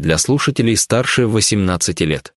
для слушателей старше 18 лет.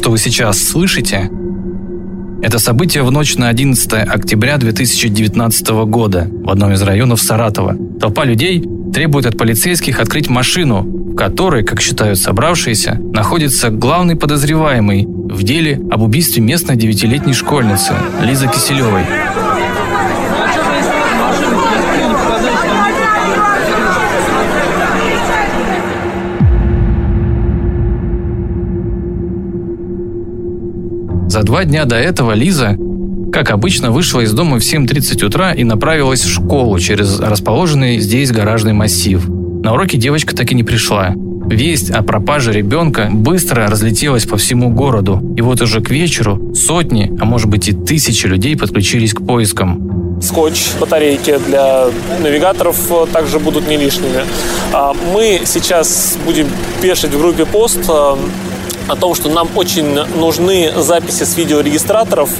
Что вы сейчас слышите, это событие в ночь на 11 октября 2019 года в одном из районов Саратова. Толпа людей требует от полицейских открыть машину, в которой, как считают собравшиеся, находится главный подозреваемый в деле об убийстве местной девятилетней школьницы Лизы Киселевой. За два дня до этого Лиза, как обычно, вышла из дома в 7.30 утра и направилась в школу через расположенный здесь гаражный массив. На уроки девочка так и не пришла. Весть о пропаже ребенка быстро разлетелась по всему городу, и вот уже к вечеру сотни, а может быть и тысячи людей подключились к поискам. Скотч, батарейки для навигаторов также будут не лишними. А мы сейчас будем пешить в группе пост а, о том, что нам очень нужны записи с видеорегистраторов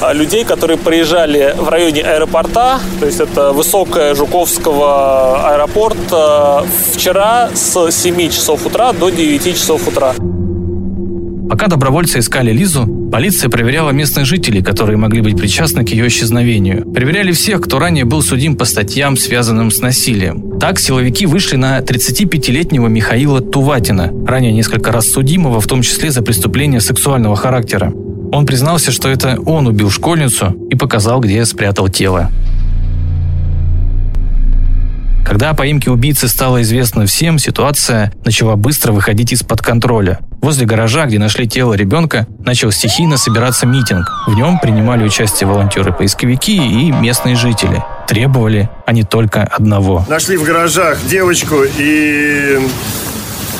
а, людей, которые приезжали в районе аэропорта, то есть это Высокая Жуковского аэропорт, а, вчера с 7 часов утра до 9 часов утра. Пока добровольцы искали Лизу, полиция проверяла местных жителей, которые могли быть причастны к ее исчезновению. Проверяли всех, кто ранее был судим по статьям, связанным с насилием. Так силовики вышли на 35-летнего Михаила Туватина, ранее несколько раз судимого, в том числе за преступления сексуального характера. Он признался, что это он убил школьницу и показал, где спрятал тело. Когда о поимке убийцы стало известно всем, ситуация начала быстро выходить из-под контроля. Возле гаража, где нашли тело ребенка, начал стихийно собираться митинг. В нем принимали участие волонтеры-поисковики и местные жители. Требовали они только одного. Нашли в гаражах девочку и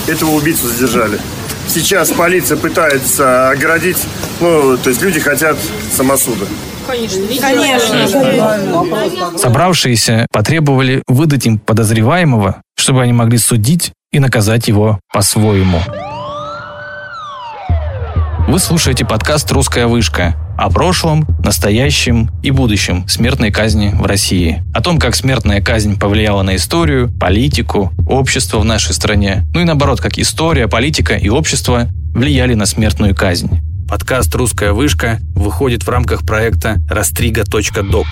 этого убийцу задержали. Сейчас полиция пытается оградить, ну, то есть люди хотят самосуда. Конечно. Конечно. Собравшиеся потребовали выдать им подозреваемого, чтобы они могли судить и наказать его по-своему. Вы слушаете подкаст «Русская вышка» о прошлом, настоящем и будущем смертной казни в России. О том, как смертная казнь повлияла на историю, политику, общество в нашей стране. Ну и наоборот, как история, политика и общество влияли на смертную казнь. Подкаст «Русская вышка» выходит в рамках проекта «Растрига.док».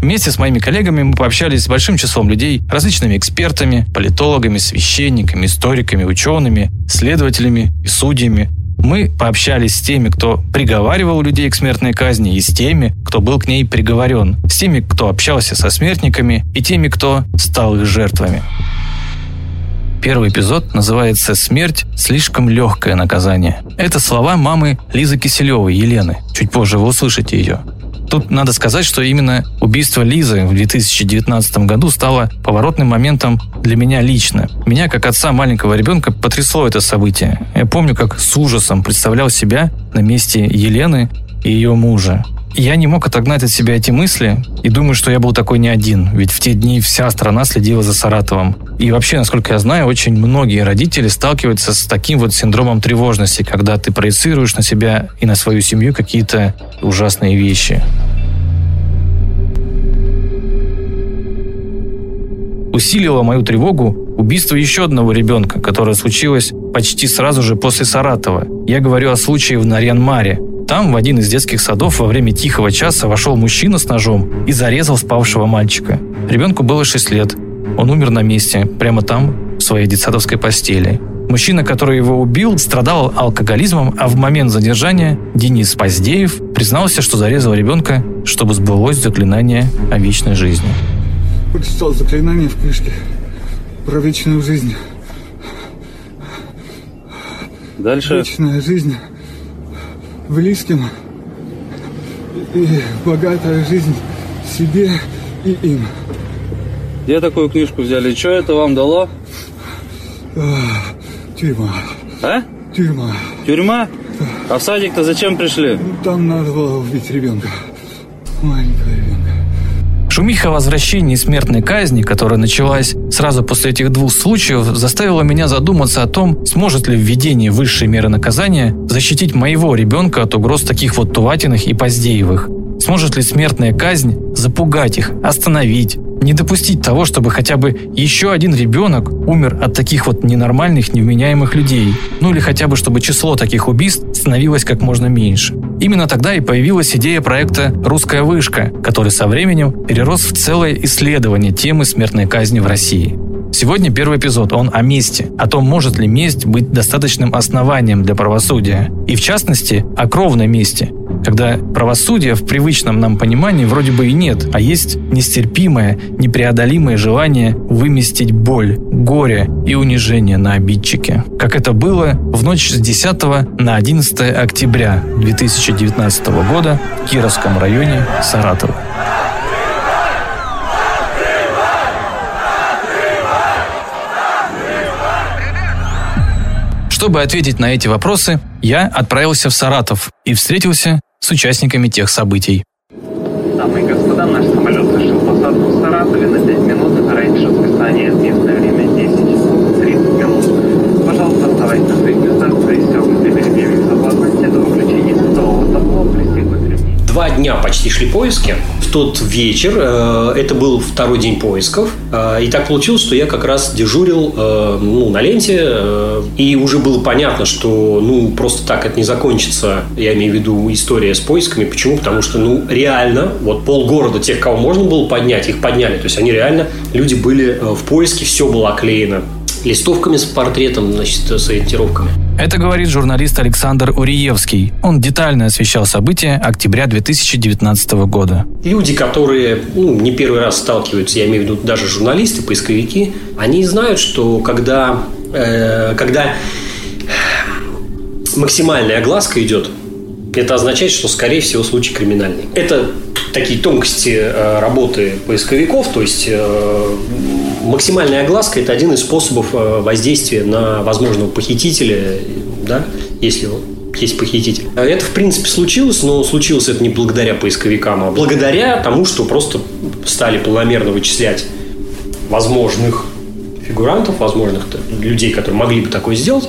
Вместе с моими коллегами мы пообщались с большим числом людей, различными экспертами, политологами, священниками, историками, учеными, следователями и судьями. Мы пообщались с теми, кто приговаривал людей к смертной казни, и с теми, кто был к ней приговорен, с теми, кто общался со смертниками, и теми, кто стал их жертвами. Первый эпизод называется «Смерть – слишком легкое наказание». Это слова мамы Лизы Киселевой, Елены. Чуть позже вы услышите ее. Тут надо сказать, что именно убийство Лизы в 2019 году стало поворотным моментом для меня лично. Меня, как отца маленького ребенка, потрясло это событие. Я помню, как с ужасом представлял себя на месте Елены и ее мужа. Я не мог отогнать от себя эти мысли и думаю, что я был такой не один, ведь в те дни вся страна следила за Саратовым. И вообще, насколько я знаю, очень многие родители сталкиваются с таким вот синдромом тревожности, когда ты проецируешь на себя и на свою семью какие-то ужасные вещи. Усилило мою тревогу убийство еще одного ребенка, которое случилось почти сразу же после Саратова. Я говорю о случае в Нарьян-Маре, там, в один из детских садов, во время тихого часа вошел мужчина с ножом и зарезал спавшего мальчика. Ребенку было 6 лет. Он умер на месте, прямо там, в своей детсадовской постели. Мужчина, который его убил, страдал алкоголизмом, а в момент задержания Денис Поздеев признался, что зарезал ребенка, чтобы сбылось заклинание о вечной жизни. Прочитал заклинание в книжке про вечную жизнь. Дальше? Вечная жизнь близким и богатая жизнь себе и им. Где такую книжку взяли? Что это вам дало? Тюрьма. А? Тюрьма. Тюрьма? А в садик-то зачем пришли? Там надо было убить ребенка. Маленького ребенка. Шумиха о возвращении смертной казни, которая началась сразу после этих двух случаев, заставила меня задуматься о том, сможет ли введение высшей меры наказания защитить моего ребенка от угроз таких вот Туватиных и Поздеевых. Сможет ли смертная казнь запугать их, остановить, не допустить того, чтобы хотя бы еще один ребенок умер от таких вот ненормальных, невменяемых людей. Ну или хотя бы, чтобы число таких убийств становилось как можно меньше. Именно тогда и появилась идея проекта «Русская вышка», который со временем перерос в целое исследование темы смертной казни в России. Сегодня первый эпизод, он о мести, о том, может ли месть быть достаточным основанием для правосудия. И в частности, о кровной мести, когда правосудия в привычном нам понимании вроде бы и нет, а есть нестерпимое, непреодолимое желание выместить боль, горе и унижение на обидчике. Как это было в ночь с 10 на 11 октября 2019 года в Кировском районе Саратова. Чтобы ответить на эти вопросы, я отправился в Саратов и встретился с участниками тех событий. Дамы и господа, наш самолет совершил посадку в Саратове на 5 минут раньше списания. Местное время 10 часов 30 минут. Пожалуйста, оставайтесь на своих местах, пристегнутые Два дня почти шли поиски. В тот вечер, э, это был второй день поисков, э, и так получилось, что я как раз дежурил э, ну, на ленте, и уже было понятно, что ну, просто так это не закончится, я имею в виду история с поисками. Почему? Потому что ну, реально, вот полгорода тех, кого можно было поднять, их подняли. То есть они реально, люди были в поиске, все было оклеено листовками с портретом, значит, с ориентировками. Это говорит журналист Александр Уриевский. Он детально освещал события октября 2019 года. Люди, которые ну, не первый раз сталкиваются, я имею в виду даже журналисты, поисковики, они знают, что когда, э, когда максимальная огласка идет, это означает, что, скорее всего, случай криминальный. Это такие тонкости э, работы поисковиков, то есть э, максимальная огласка – это один из способов э, воздействия на возможного похитителя, да, если есть похититель. Это, в принципе, случилось, но случилось это не благодаря поисковикам, а благодаря тому, что просто стали планомерно вычислять возможных фигурантов, возможных людей, которые могли бы такое сделать,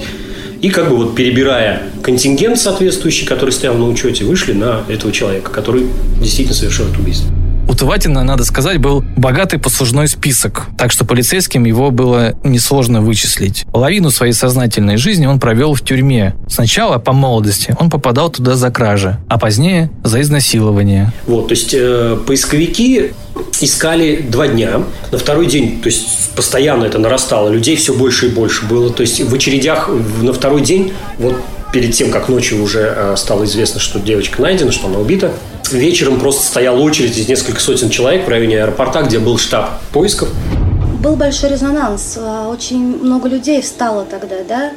и как бы вот перебирая контингент соответствующий, который стоял на учете, вышли на этого человека, который действительно совершил это убийство. У Туватина, надо сказать, был богатый послужной список, так что полицейским его было несложно вычислить. Половину своей сознательной жизни он провел в тюрьме. Сначала, по молодости, он попадал туда за кражи, а позднее за изнасилование. Вот, то есть э, поисковики искали два дня. На второй день, то есть постоянно это нарастало, людей все больше и больше было. То есть в очередях на второй день, вот перед тем, как ночью уже э, стало известно, что девочка найдена, что она убита, вечером просто стояла очередь из нескольких сотен человек в районе аэропорта, где был штаб поисков. Был большой резонанс, а, очень много людей встало тогда, да,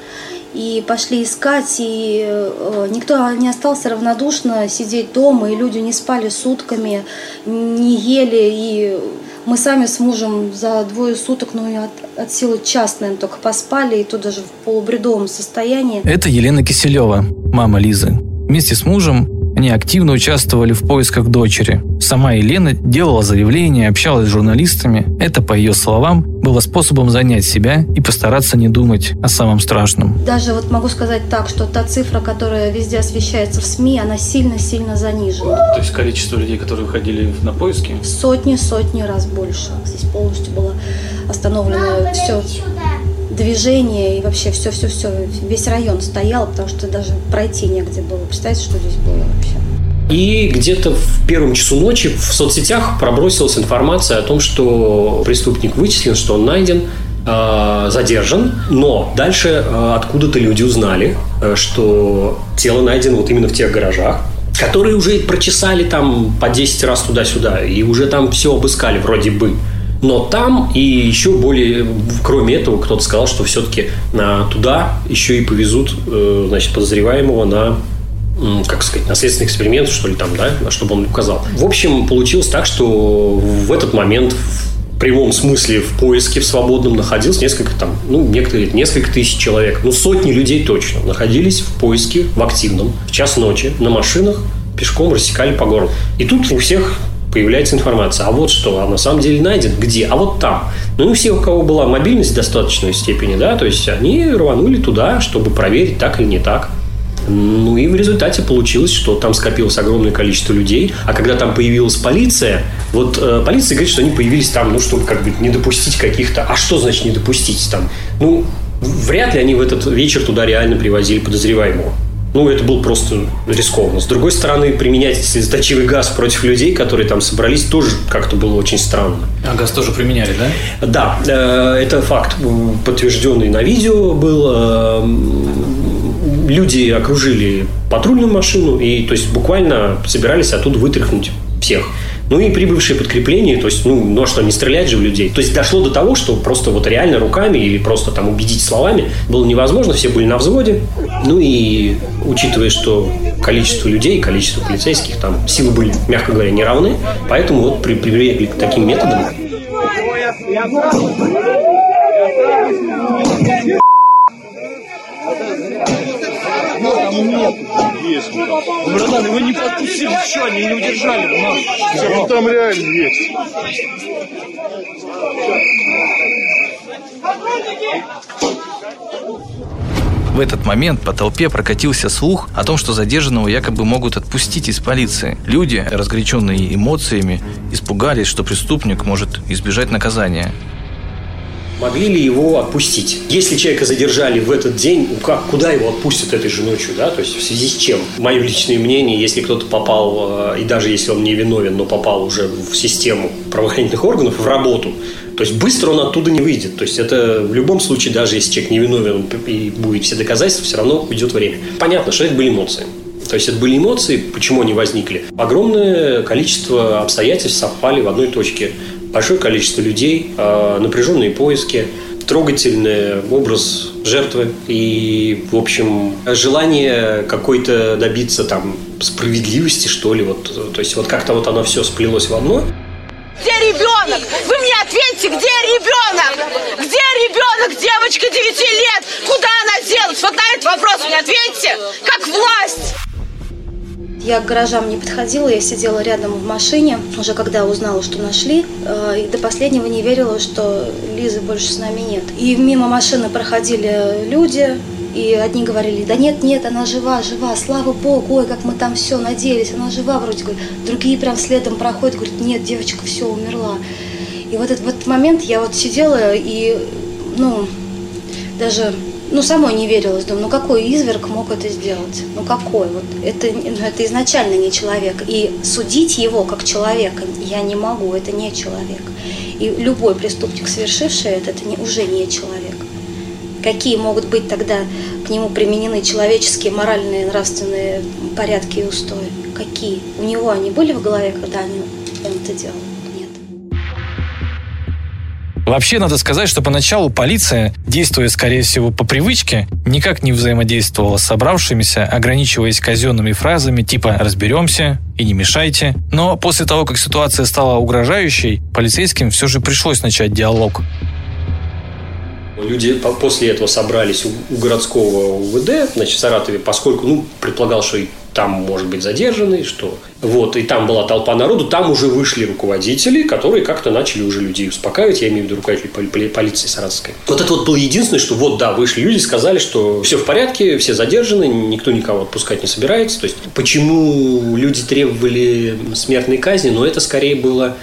и пошли искать, и э, никто не остался равнодушно сидеть дома, и люди не спали сутками, не ели, и мы сами с мужем за двое суток, ну, от, от силы час, наверное, только поспали, и то даже в полубредовом состоянии. Это Елена Киселева, мама Лизы. Вместе с мужем они активно участвовали в поисках дочери. Сама Елена делала заявления, общалась с журналистами. Это, по ее словам, было способом занять себя и постараться не думать о самом страшном. Даже вот могу сказать так, что та цифра, которая везде освещается в СМИ, она сильно-сильно занижена. То есть количество людей, которые выходили на поиски? Сотни-сотни раз больше. Здесь полностью было остановлено все движение и вообще все-все-все. Весь район стоял, потому что даже пройти негде было. Представьте, что здесь было вообще. И где-то в первом часу ночи в соцсетях пробросилась информация о том, что преступник вычислен, что он найден, э, задержан, но дальше э, откуда-то люди узнали, э, что тело найдено вот именно в тех гаражах, которые уже прочесали там по 10 раз туда-сюда, и уже там все обыскали вроде бы. Но там и еще более, кроме этого, кто-то сказал, что все-таки туда еще и повезут значит, подозреваемого на как сказать, наследственный эксперимент, что ли, там, да, чтобы он указал. В общем, получилось так, что в этот момент в прямом смысле в поиске в свободном находилось несколько там, ну, некоторые несколько тысяч человек, ну, сотни людей точно находились в поиске, в активном, в час ночи, на машинах, пешком рассекали по городу. И тут у всех появляется информация. А вот что, а на самом деле найден где? А вот там. Ну, и у всех, у кого была мобильность в достаточной степени, да, то есть они рванули туда, чтобы проверить, так или не так. Ну и в результате получилось, что там скопилось огромное количество людей. А когда там появилась полиция, вот э, полиция говорит, что они появились там, ну, чтобы как бы не допустить каких-то... А что значит не допустить там? Ну, вряд ли они в этот вечер туда реально привозили подозреваемого. Ну, это было просто рискованно. С другой стороны, применять слезоточивый газ против людей, которые там собрались, тоже как-то было очень странно. А газ тоже применяли, да? Да, э, это факт, подтвержденный на видео был. Э, люди окружили патрульную машину и, то есть, буквально собирались оттуда вытряхнуть всех. Ну и прибывшие подкрепления, то есть, ну, ну а что, не стрелять же в людей. То есть дошло до того, что просто вот реально руками или просто там убедить словами было невозможно, все были на взводе. Ну и учитывая, что количество людей, количество полицейских, там силы были, мягко говоря, не равны, поэтому вот при, прибегли к таким методам. Там нет. Есть. Братан, его не подпустили, что, они не удержали нас. Ну там реально есть. В этот момент по толпе прокатился слух о том, что задержанного якобы могут отпустить из полиции. Люди, разгоряченные эмоциями, испугались, что преступник может избежать наказания. Могли ли его отпустить? Если человека задержали в этот день, ну как, куда его отпустят этой же ночью, да? То есть в связи с чем? Мое личное мнение, если кто-то попал, э, и даже если он не виновен, но попал уже в систему правоохранительных органов, в работу, то есть быстро он оттуда не выйдет. То есть это в любом случае, даже если человек не виновен и будет все доказательства, все равно уйдет время. Понятно, что это были эмоции. То есть это были эмоции, почему они возникли. Огромное количество обстоятельств совпали в одной точке большое количество людей, а, напряженные поиски, трогательный образ жертвы и, в общем, желание какой-то добиться там справедливости, что ли, вот, то есть вот как-то вот оно все сплелось в одно. Где ребенок? Вы мне ответьте, где ребенок? Где ребенок, девочка 9 лет? Куда она делась? Вот на этот вопрос мне ответьте, как власть. Я к гаражам не подходила, я сидела рядом в машине, уже когда узнала, что нашли, э, и до последнего не верила, что Лизы больше с нами нет. И мимо машины проходили люди, и одни говорили, да нет, нет, она жива, жива, слава богу, ой, как мы там все надеялись, она жива вроде. Другие прям следом проходят, говорят, нет, девочка все умерла. И вот этот, в этот момент я вот сидела и, ну, даже ну, самой не верилось. Думаю, ну какой изверг мог это сделать? Ну какой? Вот это, ну, это изначально не человек. И судить его как человека я не могу, это не человек. И любой преступник, совершивший это, это не, уже не человек. Какие могут быть тогда к нему применены человеческие, моральные, нравственные порядки и устои? Какие? У него они были в голове, когда они это делали? Вообще, надо сказать, что поначалу полиция, действуя, скорее всего, по привычке, никак не взаимодействовала с собравшимися, ограничиваясь казенными фразами типа «разберемся» и «не мешайте». Но после того, как ситуация стала угрожающей, полицейским все же пришлось начать диалог. Люди после этого собрались у городского УВД, значит, в Саратове, поскольку, ну, предполагал, что и там может быть задержанный, что вот, и там была толпа народу, там уже вышли руководители, которые как-то начали уже людей успокаивать, я имею в виду руководителей полиции Саратовской. Вот это вот было единственное, что вот, да, вышли люди, сказали, что все в порядке, все задержаны, никто никого отпускать не собирается. То есть, почему люди требовали смертной казни, но это скорее было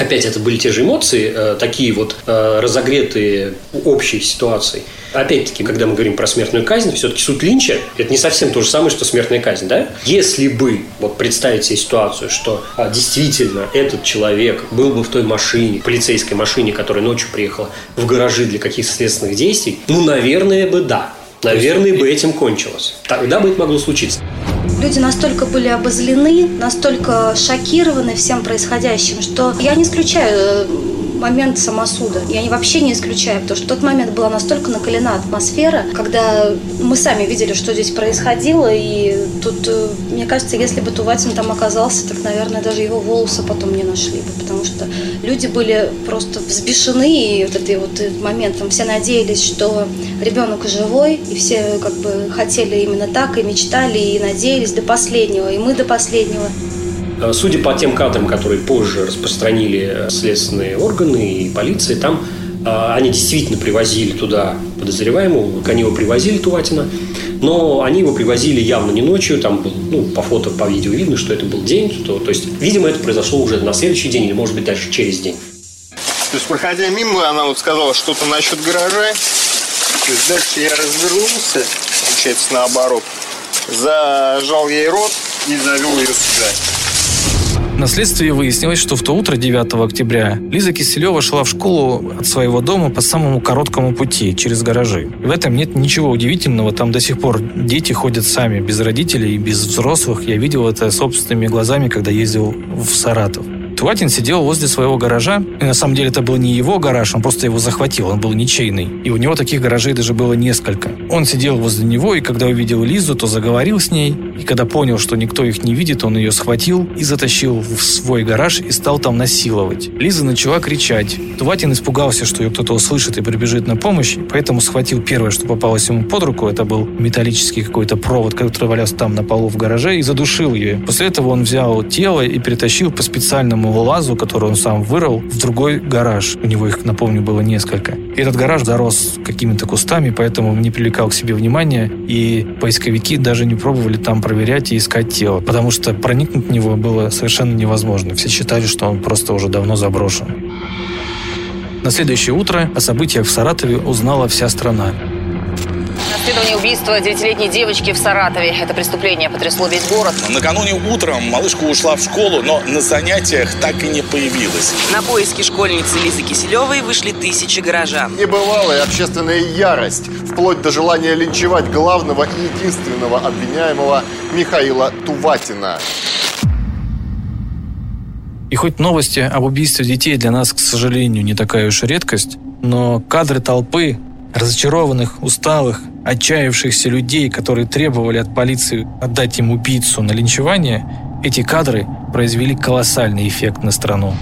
Опять это были те же эмоции, э, такие вот э, разогретые общей ситуацией. Опять-таки, когда мы говорим про смертную казнь, все-таки суд Линча – это не совсем то же самое, что смертная казнь, да? Если бы вот представить себе ситуацию, что а, действительно этот человек был бы в той машине, полицейской машине, которая ночью приехала в гаражи для каких-то следственных действий, ну, наверное бы да. Наверное, бы этим кончилось. Тогда бы это могло случиться. Люди настолько были обозлены, настолько шокированы всем происходящим, что я не исключаю момент самосуда. Я вообще не исключаю, потому что в тот момент была настолько накалена атмосфера, когда мы сами видели, что здесь происходило, и тут, э, мне кажется, если бы Туватин там оказался, так, наверное, даже его волосы потом не нашли бы, потому что люди были просто взбешены, и вот этот вот момент, там все надеялись, что ребенок живой, и все как бы хотели именно так, и мечтали, и надеялись до последнего, и мы до последнего. Э, судя по тем кадрам, которые позже распространили следственные органы и полиция, там э, они действительно привозили туда подозреваемого, они его привозили, Туватина, но они его привозили явно не ночью, там был, ну, по фото, по видео видно, что это был день, то, то есть, видимо, это произошло уже на следующий день или, может быть, даже через день. То есть, проходя мимо, она вот сказала что-то насчет гаража, то есть, дальше я развернулся, получается, наоборот, зажал ей рот и завел ее сюда. На следствии выяснилось, что в то утро 9 октября Лиза Киселева шла в школу от своего дома по самому короткому пути, через гаражи. В этом нет ничего удивительного, там до сих пор дети ходят сами, без родителей и без взрослых. Я видел это собственными глазами, когда ездил в Саратов. Туватин сидел возле своего гаража, и на самом деле это был не его гараж, он просто его захватил, он был ничейный. И у него таких гаражей даже было несколько. Он сидел возле него, и когда увидел Лизу, то заговорил с ней, и когда понял, что никто их не видит, он ее схватил и затащил в свой гараж и стал там насиловать. Лиза начала кричать. Туватин испугался, что ее кто-то услышит и прибежит на помощь, поэтому схватил первое, что попалось ему под руку, это был металлический какой-то провод, который валялся там на полу в гараже, и задушил ее. После этого он взял тело и перетащил по специальному лазу, который он сам вырыл, в другой гараж. У него их, напомню, было несколько. И этот гараж зарос какими-то кустами, поэтому не привлекал к себе внимания, и поисковики даже не пробовали там проверять и искать тело, потому что проникнуть в него было совершенно невозможно. Все считали, что он просто уже давно заброшен. На следующее утро о событиях в Саратове узнала вся страна. Расследование убийства девятилетней девочки в Саратове. Это преступление потрясло весь город. Накануне утром малышка ушла в школу, но на занятиях так и не появилась. На поиски школьницы Лизы Киселевой вышли тысячи горожан. Небывалая общественная ярость, вплоть до желания линчевать главного и единственного обвиняемого Михаила Туватина. И хоть новости об убийстве детей для нас, к сожалению, не такая уж редкость, но кадры толпы, разочарованных, усталых, отчаявшихся людей, которые требовали от полиции отдать им убийцу на линчевание, эти кадры произвели колоссальный эффект на страну.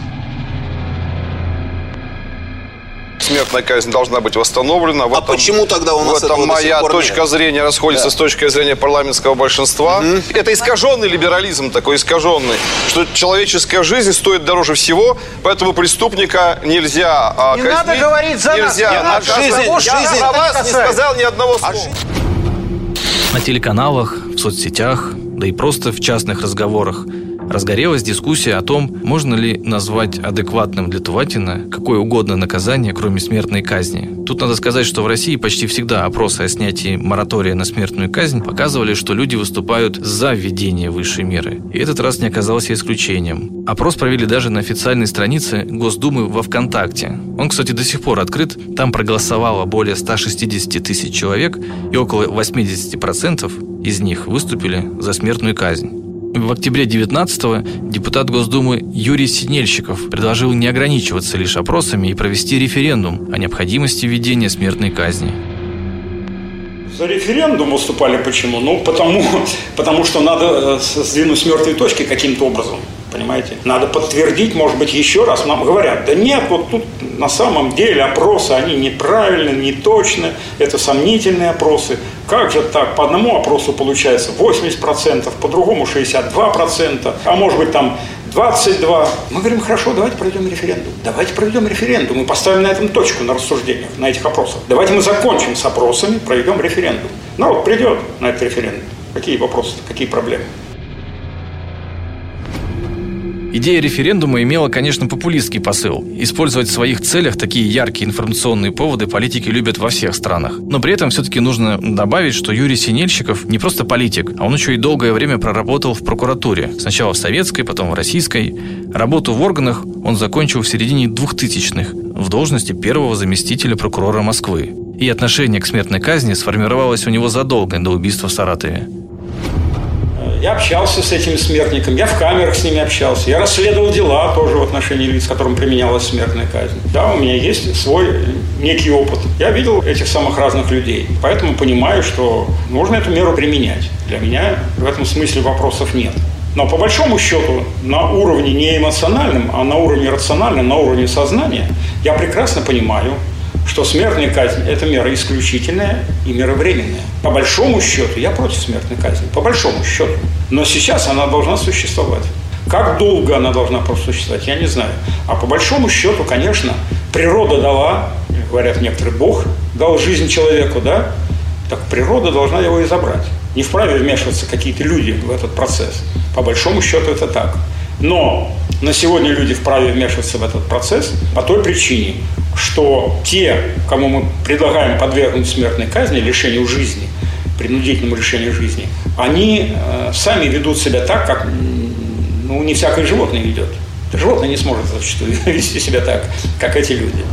Смертная казнь должна быть восстановлена. В а этом, почему тогда у нас В этом моя точка нет? зрения расходится да. с точки зрения парламентского большинства. Угу. Это искаженный либерализм такой, искаженный, что человеческая жизнь стоит дороже всего, поэтому преступника нельзя а, не казнить. надо говорить за нельзя нас. Не жизнь, я жизнь про вас не сказал ни одного слова. На телеканалах, в соцсетях, да и просто в частных разговорах – разгорелась дискуссия о том, можно ли назвать адекватным для Туватина какое угодно наказание, кроме смертной казни. Тут надо сказать, что в России почти всегда опросы о снятии моратория на смертную казнь показывали, что люди выступают за введение высшей меры. И этот раз не оказался исключением. Опрос провели даже на официальной странице Госдумы во ВКонтакте. Он, кстати, до сих пор открыт. Там проголосовало более 160 тысяч человек, и около 80% из них выступили за смертную казнь. В октябре 19-го депутат Госдумы Юрий Синельщиков предложил не ограничиваться лишь опросами и провести референдум о необходимости введения смертной казни. За референдум выступали почему? Ну, потому, потому что надо э, сдвинуть с мертвой точки каким-то образом. Понимаете? Надо подтвердить, может быть, еще раз. Нам говорят, да нет, вот тут на самом деле опросы, они неправильные, неточны, это сомнительные опросы. Как же так? По одному опросу получается 80%, по другому 62%, а может быть там 22. Мы говорим, хорошо, давайте проведем референдум. Давайте проведем референдум и поставим на этом точку на рассуждениях, на этих опросах. Давайте мы закончим с опросами, проведем референдум. Народ придет на этот референдум. Какие вопросы, какие проблемы? Идея референдума имела, конечно, популистский посыл. Использовать в своих целях такие яркие информационные поводы политики любят во всех странах. Но при этом все-таки нужно добавить, что Юрий Синельщиков не просто политик, а он еще и долгое время проработал в прокуратуре. Сначала в советской, потом в российской. Работу в органах он закончил в середине 2000-х в должности первого заместителя прокурора Москвы. И отношение к смертной казни сформировалось у него задолго до убийства в Саратове. Я общался с этими смертниками, я в камерах с ними общался, я расследовал дела тоже в отношении лиц, которым применялась смертная казнь. Да, у меня есть свой некий опыт. Я видел этих самых разных людей, поэтому понимаю, что нужно эту меру применять. Для меня в этом смысле вопросов нет. Но по большому счету на уровне не эмоциональном, а на уровне рациональном, на уровне сознания, я прекрасно понимаю, что смертная казнь – это мера исключительная и мера временная. По большому счету я против смертной казни, по большому счету. Но сейчас она должна существовать. Как долго она должна просуществовать, я не знаю. А по большому счету, конечно, природа дала, говорят некоторые, Бог дал жизнь человеку, да? Так природа должна его и забрать. Не вправе вмешиваться какие-то люди в этот процесс. По большому счету это так. Но на сегодня люди вправе вмешиваться в этот процесс по той причине, что те, кому мы предлагаем подвергнуть смертной казни, лишению жизни, принудительному лишению жизни, они э, сами ведут себя так, как ну, не всякое животное ведет. Животное не сможет зачастую вести себя так, как эти люди.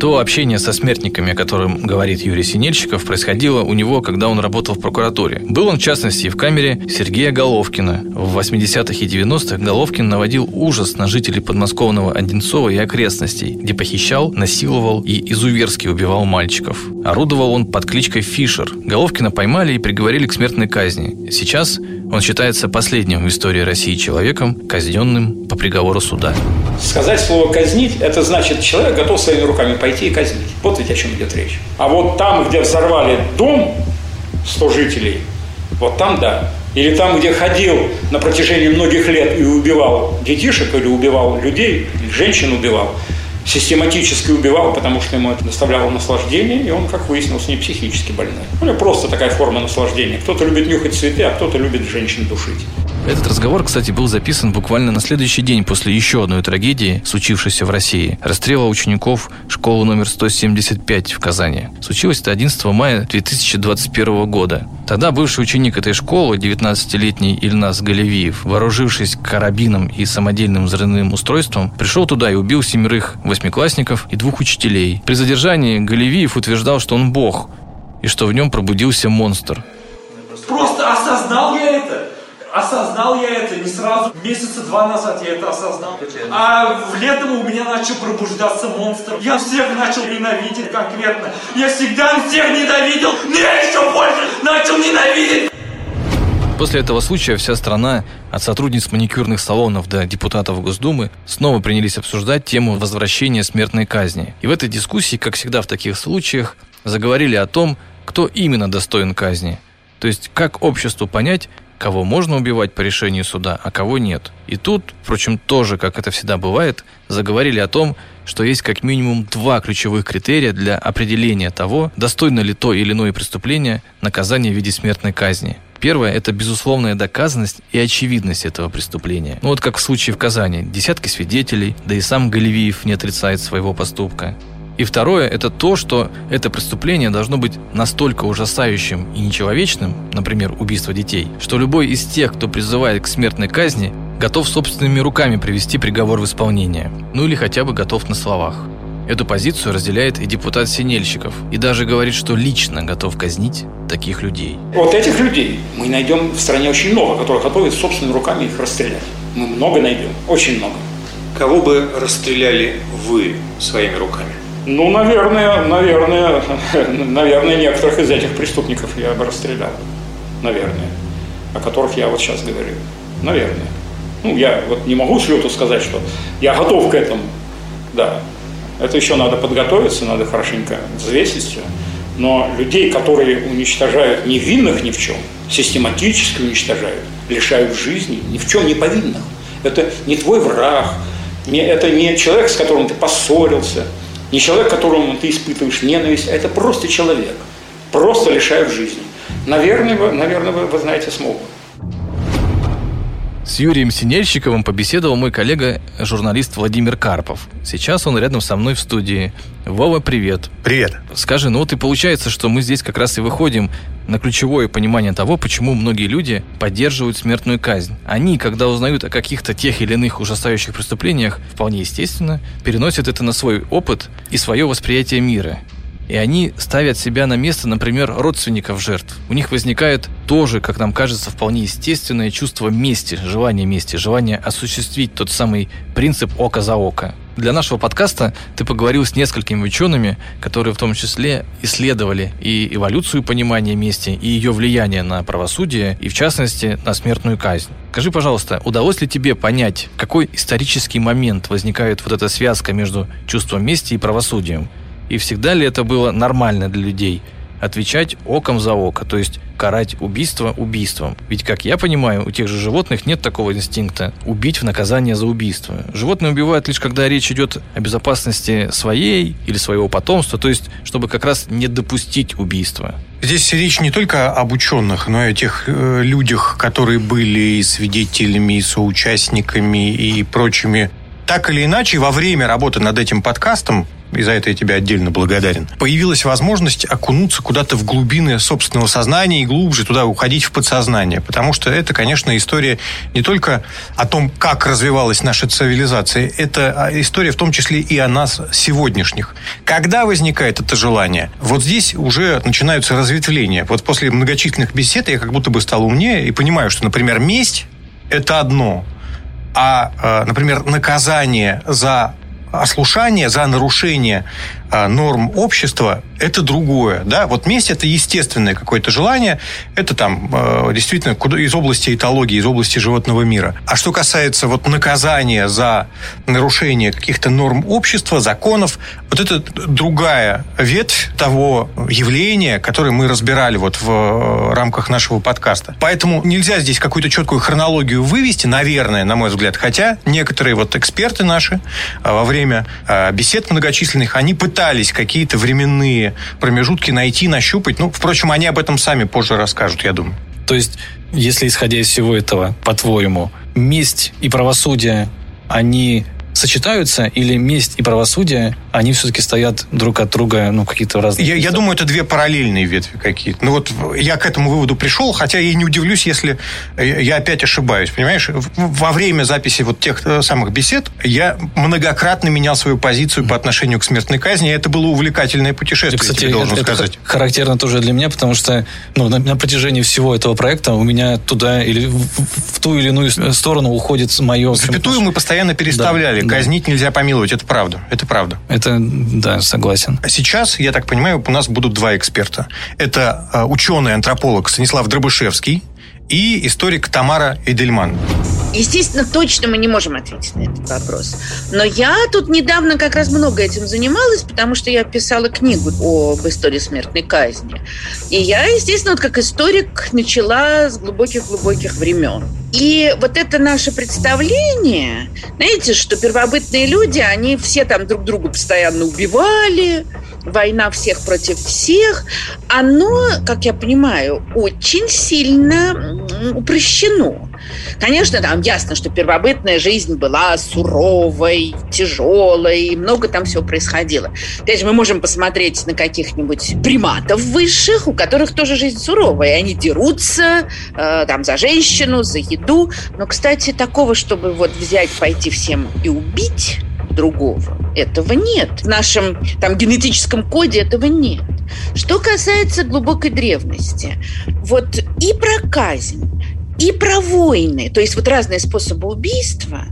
То общение со смертниками, о котором говорит Юрий Синельщиков, происходило у него, когда он работал в прокуратуре. Был он, в частности, в камере Сергея Головкина. В 80-х и 90-х Головкин наводил ужас на жителей подмосковного Одинцова и окрестностей, где похищал, насиловал и изуверски убивал мальчиков. Орудовал он под кличкой Фишер. Головкина поймали и приговорили к смертной казни. Сейчас он считается последним в истории России человеком, казненным по приговору суда. Сказать слово «казнить» – это значит, человек готов своими руками пойти и казнить. Вот ведь о чем идет речь. А вот там, где взорвали дом 100 жителей, вот там да. Или там, где ходил на протяжении многих лет и убивал детишек, или убивал людей, или женщин убивал – систематически убивал, потому что ему это доставляло наслаждение, и он, как выяснилось, не психически больной. Или просто такая форма наслаждения. Кто-то любит нюхать цветы, а кто-то любит женщин душить. Этот разговор, кстати, был записан буквально на следующий день после еще одной трагедии, случившейся в России. Расстрела учеников школы номер 175 в Казани. Случилось это 11 мая 2021 года. Тогда бывший ученик этой школы, 19-летний Ильнас Галевиев, вооружившись карабином и самодельным взрывным устройством, пришел туда и убил семерых восьмиклассников и двух учителей. При задержании Галевиев утверждал, что он бог, и что в нем пробудился монстр. Просто осознал я это. Осознал я это не сразу. Месяца два назад я это осознал. А летом у меня начал пробуждаться монстр. Я всех начал ненавидеть конкретно. Я всегда всех ненавидел, но я еще больше начал ненавидеть. После этого случая вся страна, от сотрудниц маникюрных салонов до депутатов Госдумы, снова принялись обсуждать тему возвращения смертной казни. И в этой дискуссии, как всегда в таких случаях, заговорили о том, кто именно достоин казни. То есть, как обществу понять, кого можно убивать по решению суда, а кого нет. И тут, впрочем, тоже, как это всегда бывает, заговорили о том, что есть как минимум два ключевых критерия для определения того, достойно ли то или иное преступление наказания в виде смертной казни. Первое – это безусловная доказанность и очевидность этого преступления. Ну вот как в случае в Казани. Десятки свидетелей, да и сам Галивиев не отрицает своего поступка. И второе – это то, что это преступление должно быть настолько ужасающим и нечеловечным, например, убийство детей, что любой из тех, кто призывает к смертной казни, готов собственными руками привести приговор в исполнение. Ну или хотя бы готов на словах. Эту позицию разделяет и депутат Синельщиков, и даже говорит, что лично готов казнить таких людей. Вот этих людей мы найдем в стране очень много, которые готовы собственными руками их расстрелять. Мы много найдем, очень много. Кого бы расстреляли вы своими руками? Ну, наверное, наверное, наверное, некоторых из этих преступников я бы расстрелял. Наверное. О которых я вот сейчас говорю. Наверное. Ну, я вот не могу с лету сказать, что я готов к этому. Да. Это еще надо подготовиться, надо хорошенько взвесить все. Но людей, которые уничтожают невинных ни в чем, систематически уничтожают, лишают жизни ни в чем не повинных. Это не твой враг, не, это не человек, с которым ты поссорился, не человек, которому ты испытываешь ненависть, это просто человек. Просто лишают жизни. Наверное, вы, наверное, вы, вы знаете смогу. С Юрием Синельщиковым побеседовал мой коллега, журналист Владимир Карпов. Сейчас он рядом со мной в студии. Вова, привет. Привет. Скажи, ну вот и получается, что мы здесь как раз и выходим на ключевое понимание того, почему многие люди поддерживают смертную казнь. Они, когда узнают о каких-то тех или иных ужасающих преступлениях, вполне естественно, переносят это на свой опыт и свое восприятие мира. И они ставят себя на место, например, родственников жертв. У них возникает тоже, как нам кажется, вполне естественное чувство мести, желание мести, желание осуществить тот самый принцип око за око. Для нашего подкаста ты поговорил с несколькими учеными, которые в том числе исследовали и эволюцию понимания мести, и ее влияние на правосудие, и в частности на смертную казнь. Скажи, пожалуйста, удалось ли тебе понять, какой исторический момент возникает вот эта связка между чувством мести и правосудием? И всегда ли это было нормально для людей – отвечать оком за око, то есть карать убийство убийством. Ведь, как я понимаю, у тех же животных нет такого инстинкта убить в наказание за убийство. Животные убивают лишь когда речь идет о безопасности своей или своего потомства, то есть чтобы как раз не допустить убийства. Здесь речь не только об ученых, но и о тех э, людях, которые были свидетелями, соучастниками и прочими. Так или иначе, во время работы над этим подкастом и за это я тебе отдельно благодарен, появилась возможность окунуться куда-то в глубины собственного сознания и глубже туда уходить в подсознание. Потому что это, конечно, история не только о том, как развивалась наша цивилизация, это история в том числе и о нас сегодняшних. Когда возникает это желание? Вот здесь уже начинаются разветвления. Вот после многочисленных бесед я как будто бы стал умнее и понимаю, что, например, месть – это одно, а, э, например, наказание за ослушание, за нарушение норм общества это другое, да, вот месть это естественное какое-то желание, это там э, действительно из области этологии, из области животного мира. А что касается вот наказания за нарушение каких-то норм общества, законов, вот это другая ветвь того явления, которое мы разбирали вот в э, рамках нашего подкаста. Поэтому нельзя здесь какую-то четкую хронологию вывести, наверное, на мой взгляд, хотя некоторые вот эксперты наши э, во время бесед многочисленных, они пытаются пытались какие-то временные промежутки найти, нащупать. Ну, впрочем, они об этом сами позже расскажут, я думаю. То есть, если исходя из всего этого, по-твоему, месть и правосудие, они сочетаются или месть и правосудие, они все-таки стоят друг от друга, ну, какие-то разные... Я, я думаю, это две параллельные ветви какие-то. Ну, вот я к этому выводу пришел, хотя я не удивлюсь, если я опять ошибаюсь, понимаешь? Во время записи вот тех э, самых бесед я многократно менял свою позицию по отношению к смертной казни, и это было увлекательное путешествие, Кстати, тебе должен это, сказать. Это характерно тоже для меня, потому что ну, на, на протяжении всего этого проекта у меня туда или в, в ту или иную сторону уходит мое... Запятую мы постоянно переставляли. Да казнить нельзя помиловать. Это правда. Это правда. Это, да, согласен. Сейчас, я так понимаю, у нас будут два эксперта. Это а, ученый-антрополог Станислав Дробышевский и историк Тамара Эдельман. Естественно, точно мы не можем ответить на этот вопрос. Но я тут недавно как раз много этим занималась, потому что я писала книгу об истории смертной казни. И я, естественно, вот как историк начала с глубоких-глубоких времен. И вот это наше представление, знаете, что первобытные люди, они все там друг друга постоянно убивали, война всех против всех, оно, как я понимаю, очень сильно упрощено. Конечно, там ясно, что первобытная жизнь была суровой, тяжелой, много там всего происходило. Опять же, мы можем посмотреть на каких-нибудь приматов высших, у которых тоже жизнь суровая, они дерутся э, там за женщину, за еду. Но, кстати, такого, чтобы вот взять, пойти всем и убить, другого. Этого нет. В нашем там генетическом коде этого нет. Что касается глубокой древности, вот и про казнь, и про войны, то есть вот разные способы убийства,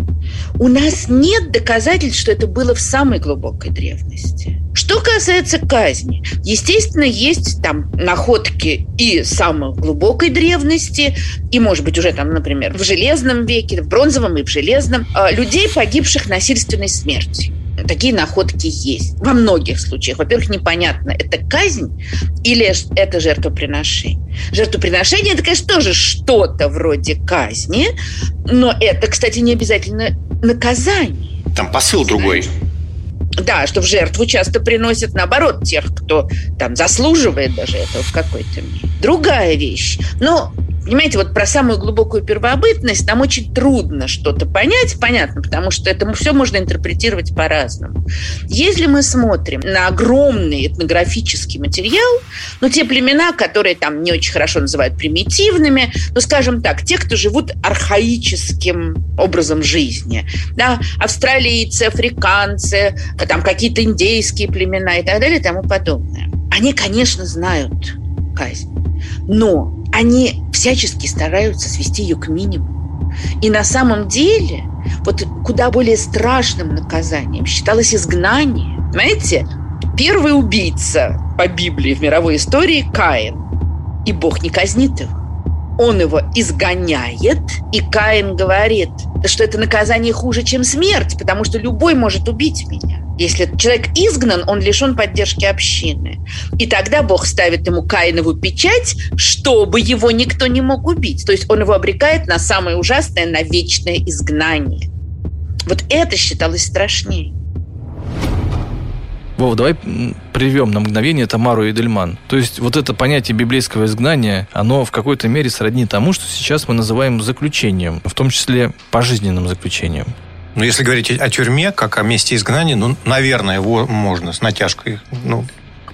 у нас нет доказательств, что это было в самой глубокой древности. Что касается казни, естественно, есть там находки и самой глубокой древности, и, может быть, уже там, например, в железном веке, в бронзовом и в железном, а, людей, погибших насильственной смертью. Такие находки есть. Во многих случаях. Во-первых, непонятно, это казнь или это жертвоприношение. Жертвоприношение – это, конечно, тоже что-то вроде казни, но это, кстати, не обязательно наказание. Там посыл другой. Да, что в жертву часто приносят, наоборот, тех, кто там заслуживает даже этого в какой-то мере. Другая вещь. Но Понимаете, вот про самую глубокую первобытность нам очень трудно что-то понять, понятно, потому что это все можно интерпретировать по-разному. Если мы смотрим на огромный этнографический материал, ну, те племена, которые там не очень хорошо называют примитивными, ну, скажем так, те, кто живут архаическим образом жизни, да, австралийцы, африканцы, там какие-то индейские племена и так далее и тому подобное. Они, конечно, знают казнь, но они всячески стараются свести ее к минимуму. И на самом деле вот куда более страшным наказанием считалось изгнание. Знаете, первый убийца по Библии в мировой истории – Каин. И Бог не казнит его. Он его изгоняет, и Каин говорит, что это наказание хуже, чем смерть, потому что любой может убить меня. Если человек изгнан, он лишен поддержки общины. И тогда Бог ставит ему Каинову печать, чтобы его никто не мог убить. То есть он его обрекает на самое ужасное, на вечное изгнание. Вот это считалось страшнее. Вов, давай прервем на мгновение Тамару и Дельман. То есть вот это понятие библейского изгнания, оно в какой-то мере сродни тому, что сейчас мы называем заключением, в том числе пожизненным заключением. Но если говорить о тюрьме, как о месте изгнания, ну, наверное, его можно с натяжкой. Ну,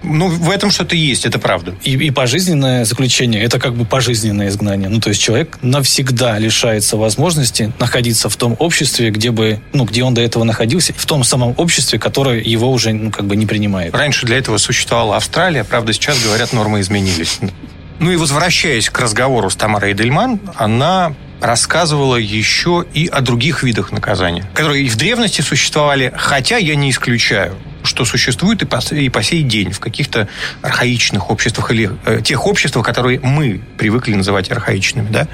ну, в этом что-то есть, это правда. И, и пожизненное заключение – это как бы пожизненное изгнание. Ну, то есть человек навсегда лишается возможности находиться в том обществе, где бы, ну, где он до этого находился, в том самом обществе, которое его уже, ну, как бы не принимает. Раньше для этого существовала Австралия, правда, сейчас, говорят, нормы изменились. Ну и возвращаясь к разговору с Тамарой Эдельман, она рассказывала еще и о других видах наказания, которые и в древности существовали, хотя я не исключаю, что существует и по, и по сей день в каких-то архаичных обществах или э, тех обществах, которые мы привыкли называть архаичными. Да?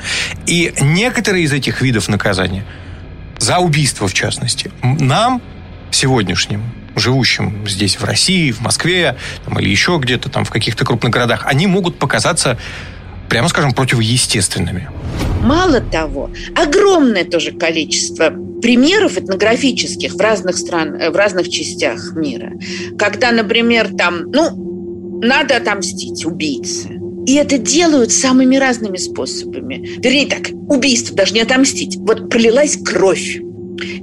И некоторые из этих видов наказания, за убийство в частности, нам сегодняшним живущим здесь в России, в Москве там, или еще где-то там в каких-то крупных городах, они могут показаться прямо скажем, противоестественными. Мало того, огромное тоже количество примеров этнографических в разных стран, э, в разных частях мира, когда, например, там, ну, надо отомстить убийце. И это делают самыми разными способами. Вернее так, убийство даже не отомстить. Вот пролилась кровь.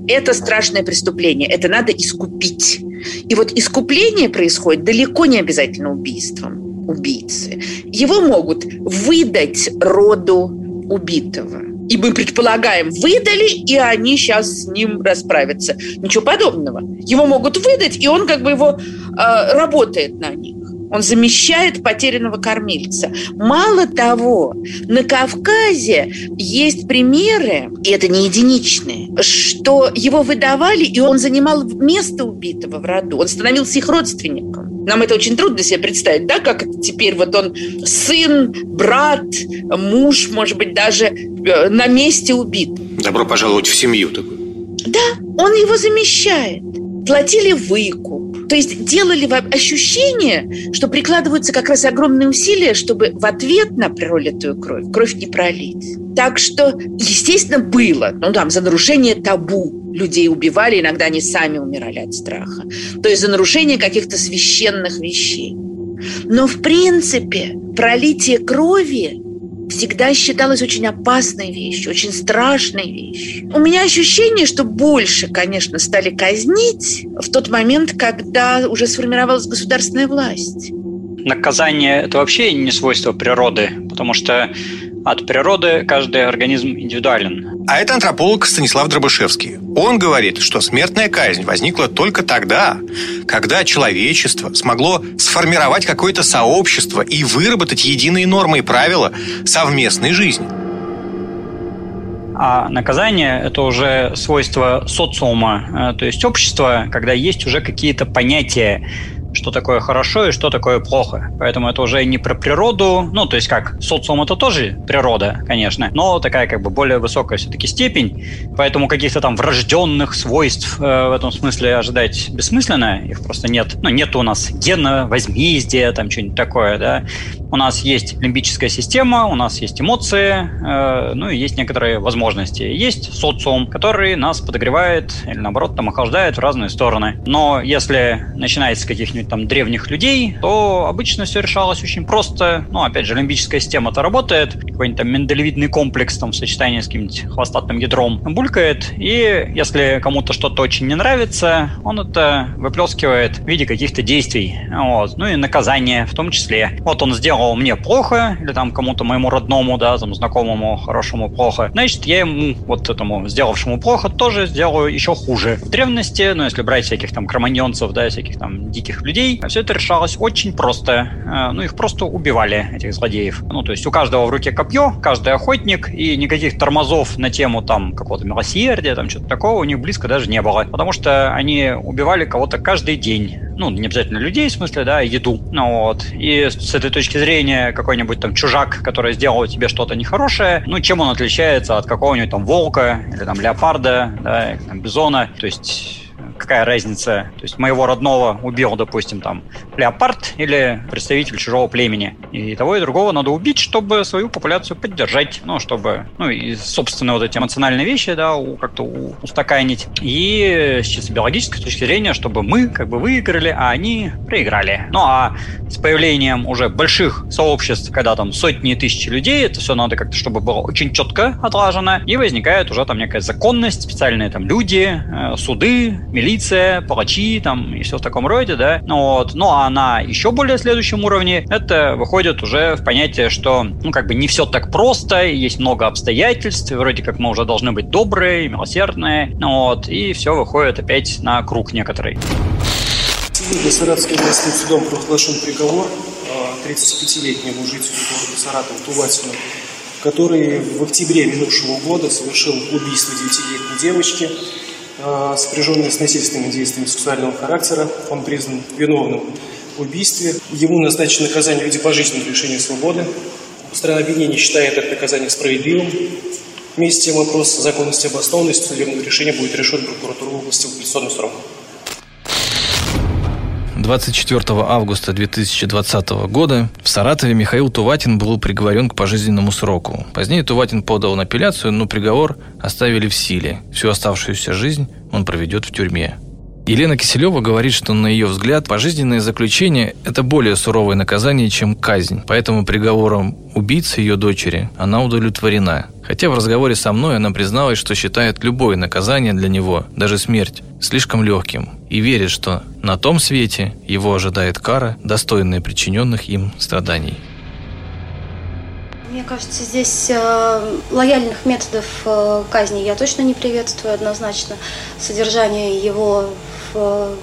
Это страшное преступление. Это надо искупить. И вот искупление происходит далеко не обязательно убийством убийцы. Его могут выдать роду убитого. И мы предполагаем, выдали, и они сейчас с ним расправятся. Ничего подобного. Его могут выдать, и он как бы его э, работает на них. Он замещает потерянного кормильца. Мало того, на Кавказе есть примеры, и это не единичные, что его выдавали, и он занимал место убитого в роду. Он становился их родственником. Нам это очень трудно себе представить, да, как это теперь вот он сын, брат, муж, может быть, даже э, на месте убит. Добро пожаловать в семью такую. Да, он его замещает. Платили выкуп то есть делали ощущение, что прикладываются как раз огромные усилия, чтобы в ответ на пролитую кровь кровь не пролить. Так что, естественно, было, ну там, за нарушение табу людей убивали, иногда они сами умирали от страха. То есть за нарушение каких-то священных вещей. Но, в принципе, пролитие крови всегда считалась очень опасной вещью, очень страшной вещью. У меня ощущение, что больше, конечно, стали казнить в тот момент, когда уже сформировалась государственная власть. Наказание – это вообще не свойство природы, потому что от природы каждый организм индивидуален. А это антрополог Станислав Дробышевский. Он говорит, что смертная казнь возникла только тогда, когда человечество смогло сформировать какое-то сообщество и выработать единые нормы и правила совместной жизни. А наказание – это уже свойство социума, э, то есть общества, когда есть уже какие-то понятия, что такое хорошо и что такое плохо. Поэтому это уже не про природу, ну, то есть как социум это тоже природа, конечно, но такая как бы более высокая все-таки степень, поэтому каких-то там врожденных свойств э, в этом смысле ожидать бессмысленно, их просто нет. Ну, нет у нас гена, возмездия, там что-нибудь такое, да. У нас есть лимбическая система, у нас есть эмоции, э, ну и есть некоторые возможности. Есть социум, который нас подогревает или наоборот там охлаждает в разные стороны. Но если начинается каких-нибудь там древних людей, то обычно все решалось очень просто. Ну, опять же, лимбическая система-то работает, какой-нибудь там миндалевидный комплекс там в сочетании с каким-нибудь хвостатым ядром булькает, и если кому-то что-то очень не нравится, он это выплескивает в виде каких-то действий, вот, ну и наказания в том числе. Вот он сделал мне плохо, или там кому-то моему родному, да, там, знакомому, хорошему плохо, значит, я ему, вот этому сделавшему плохо, тоже сделаю еще хуже. В древности, ну, если брать всяких там кроманьонцев, да, всяких там диких людей, все это решалось очень просто. Э, ну, их просто убивали, этих злодеев. Ну, то есть у каждого в руке копье, каждый охотник, и никаких тормозов на тему там какого-то милосердия, там что-то такого у них близко даже не было. Потому что они убивали кого-то каждый день. Ну, не обязательно людей, в смысле, да, еду. Ну, вот. И с этой точки зрения какой-нибудь там чужак, который сделал тебе что-то нехорошее, ну, чем он отличается от какого-нибудь там волка или там леопарда, да, или, там, бизона. То есть какая разница? То есть моего родного убил, допустим, там леопард или представитель чужого племени. И того и другого надо убить, чтобы свою популяцию поддержать, ну, чтобы, ну, и собственные вот эти эмоциональные вещи, да, как-то устаканить. И с чисто биологической точки зрения, чтобы мы как бы выиграли, а они проиграли. Ну, а с появлением уже больших сообществ, когда там сотни и тысячи людей, это все надо как-то, чтобы было очень четко отлажено, и возникает уже там некая законность, специальные там люди, э, суды, милиция, палачи там и все в таком роде, да. Ну, вот. Ну а на еще более следующем уровне это выходит уже в понятие, что ну как бы не все так просто, есть много обстоятельств, вроде как мы уже должны быть добрые, милосердные, ну, вот, и все выходит опять на круг некоторый. Сегодня Саратовским областным судом провозглашен приговор 35-летнему а, жителю города Саратова Туватину, который в октябре минувшего года совершил убийство 9-летней девочки, Э, сопряженные с насильственными действиями сексуального характера. Он признан виновным в убийстве. Ему назначено наказание в виде пожизненного лишения свободы. Сторона обвинения считает это наказание справедливым. Вместе вопрос законности и обоснованности судебного решения будет решен прокуратурой области в апелляционном сроке. 24 августа 2020 года в Саратове Михаил Туватин был приговорен к пожизненному сроку. Позднее Туватин подал на апелляцию, но приговор оставили в силе. Всю оставшуюся жизнь он проведет в тюрьме. Елена Киселева говорит, что на ее взгляд пожизненное заключение – это более суровое наказание, чем казнь. Поэтому приговором убийцы ее дочери она удовлетворена. Хотя в разговоре со мной она призналась, что считает любое наказание для него, даже смерть, слишком легким. И верит, что на том свете его ожидает кара, достойная причиненных им страданий. Мне кажется, здесь э, лояльных методов э, казни я точно не приветствую однозначно. Содержание его в э,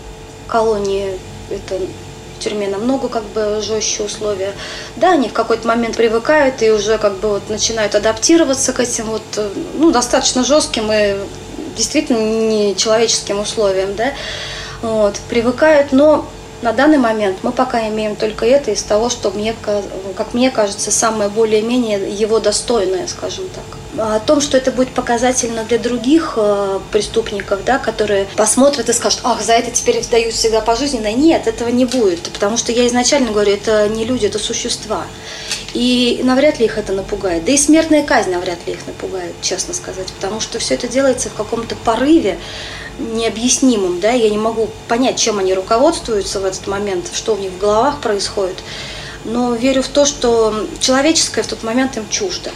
колонии это в тюрьме намного как бы жестче условия. Да, они в какой-то момент привыкают и уже как бы вот начинают адаптироваться к этим вот ну, достаточно жестким и действительно нечеловеческим условиям, да, вот, привыкают, но на данный момент мы пока имеем только это из того, что мне, как мне кажется, самое более-менее его достойное, скажем так. О том, что это будет показательно для других э, преступников, да, которые посмотрят и скажут, ах, за это теперь дают всегда пожизненно. Нет, этого не будет, потому что я изначально говорю, это не люди, это существа. И навряд ли их это напугает. Да и смертная казнь навряд ли их напугает, честно сказать, потому что все это делается в каком-то порыве, необъяснимым, да, я не могу понять, чем они руководствуются в этот момент, что у них в головах происходит, но верю в то, что человеческое в тот момент им чуждо.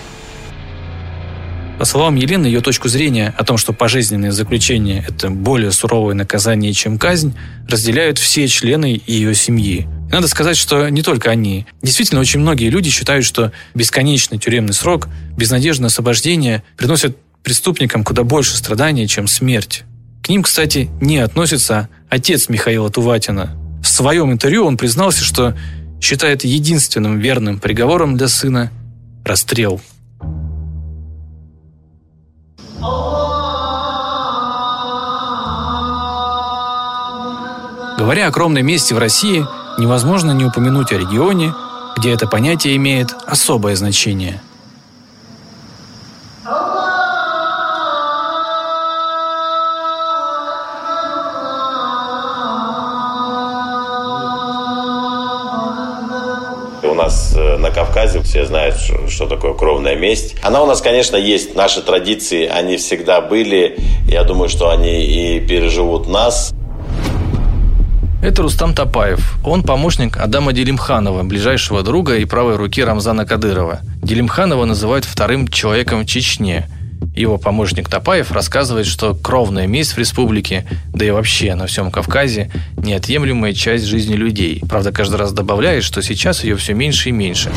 По словам Елены, ее точку зрения о том, что пожизненное заключение – это более суровое наказание, чем казнь, разделяют все члены ее семьи. И надо сказать, что не только они. Действительно, очень многие люди считают, что бесконечный тюремный срок, безнадежное освобождение приносят преступникам куда больше страданий, чем смерть. К ним, кстати, не относится отец Михаила Туватина. В своем интервью он признался, что считает единственным верным приговором для сына расстрел. Говоря о кровной мести в России, невозможно не упомянуть о регионе, где это понятие имеет особое значение – нас э, на Кавказе все знают, что такое кровная месть. Она у нас, конечно, есть. Наши традиции, они всегда были. Я думаю, что они и переживут нас. Это Рустам Топаев. Он помощник Адама Делимханова, ближайшего друга и правой руки Рамзана Кадырова. Делимханова называют вторым человеком в Чечне. Его помощник Топаев рассказывает, что кровная месть в республике, да и вообще на всем Кавказе, неотъемлемая часть жизни людей. Правда, каждый раз добавляет, что сейчас ее все меньше и меньше.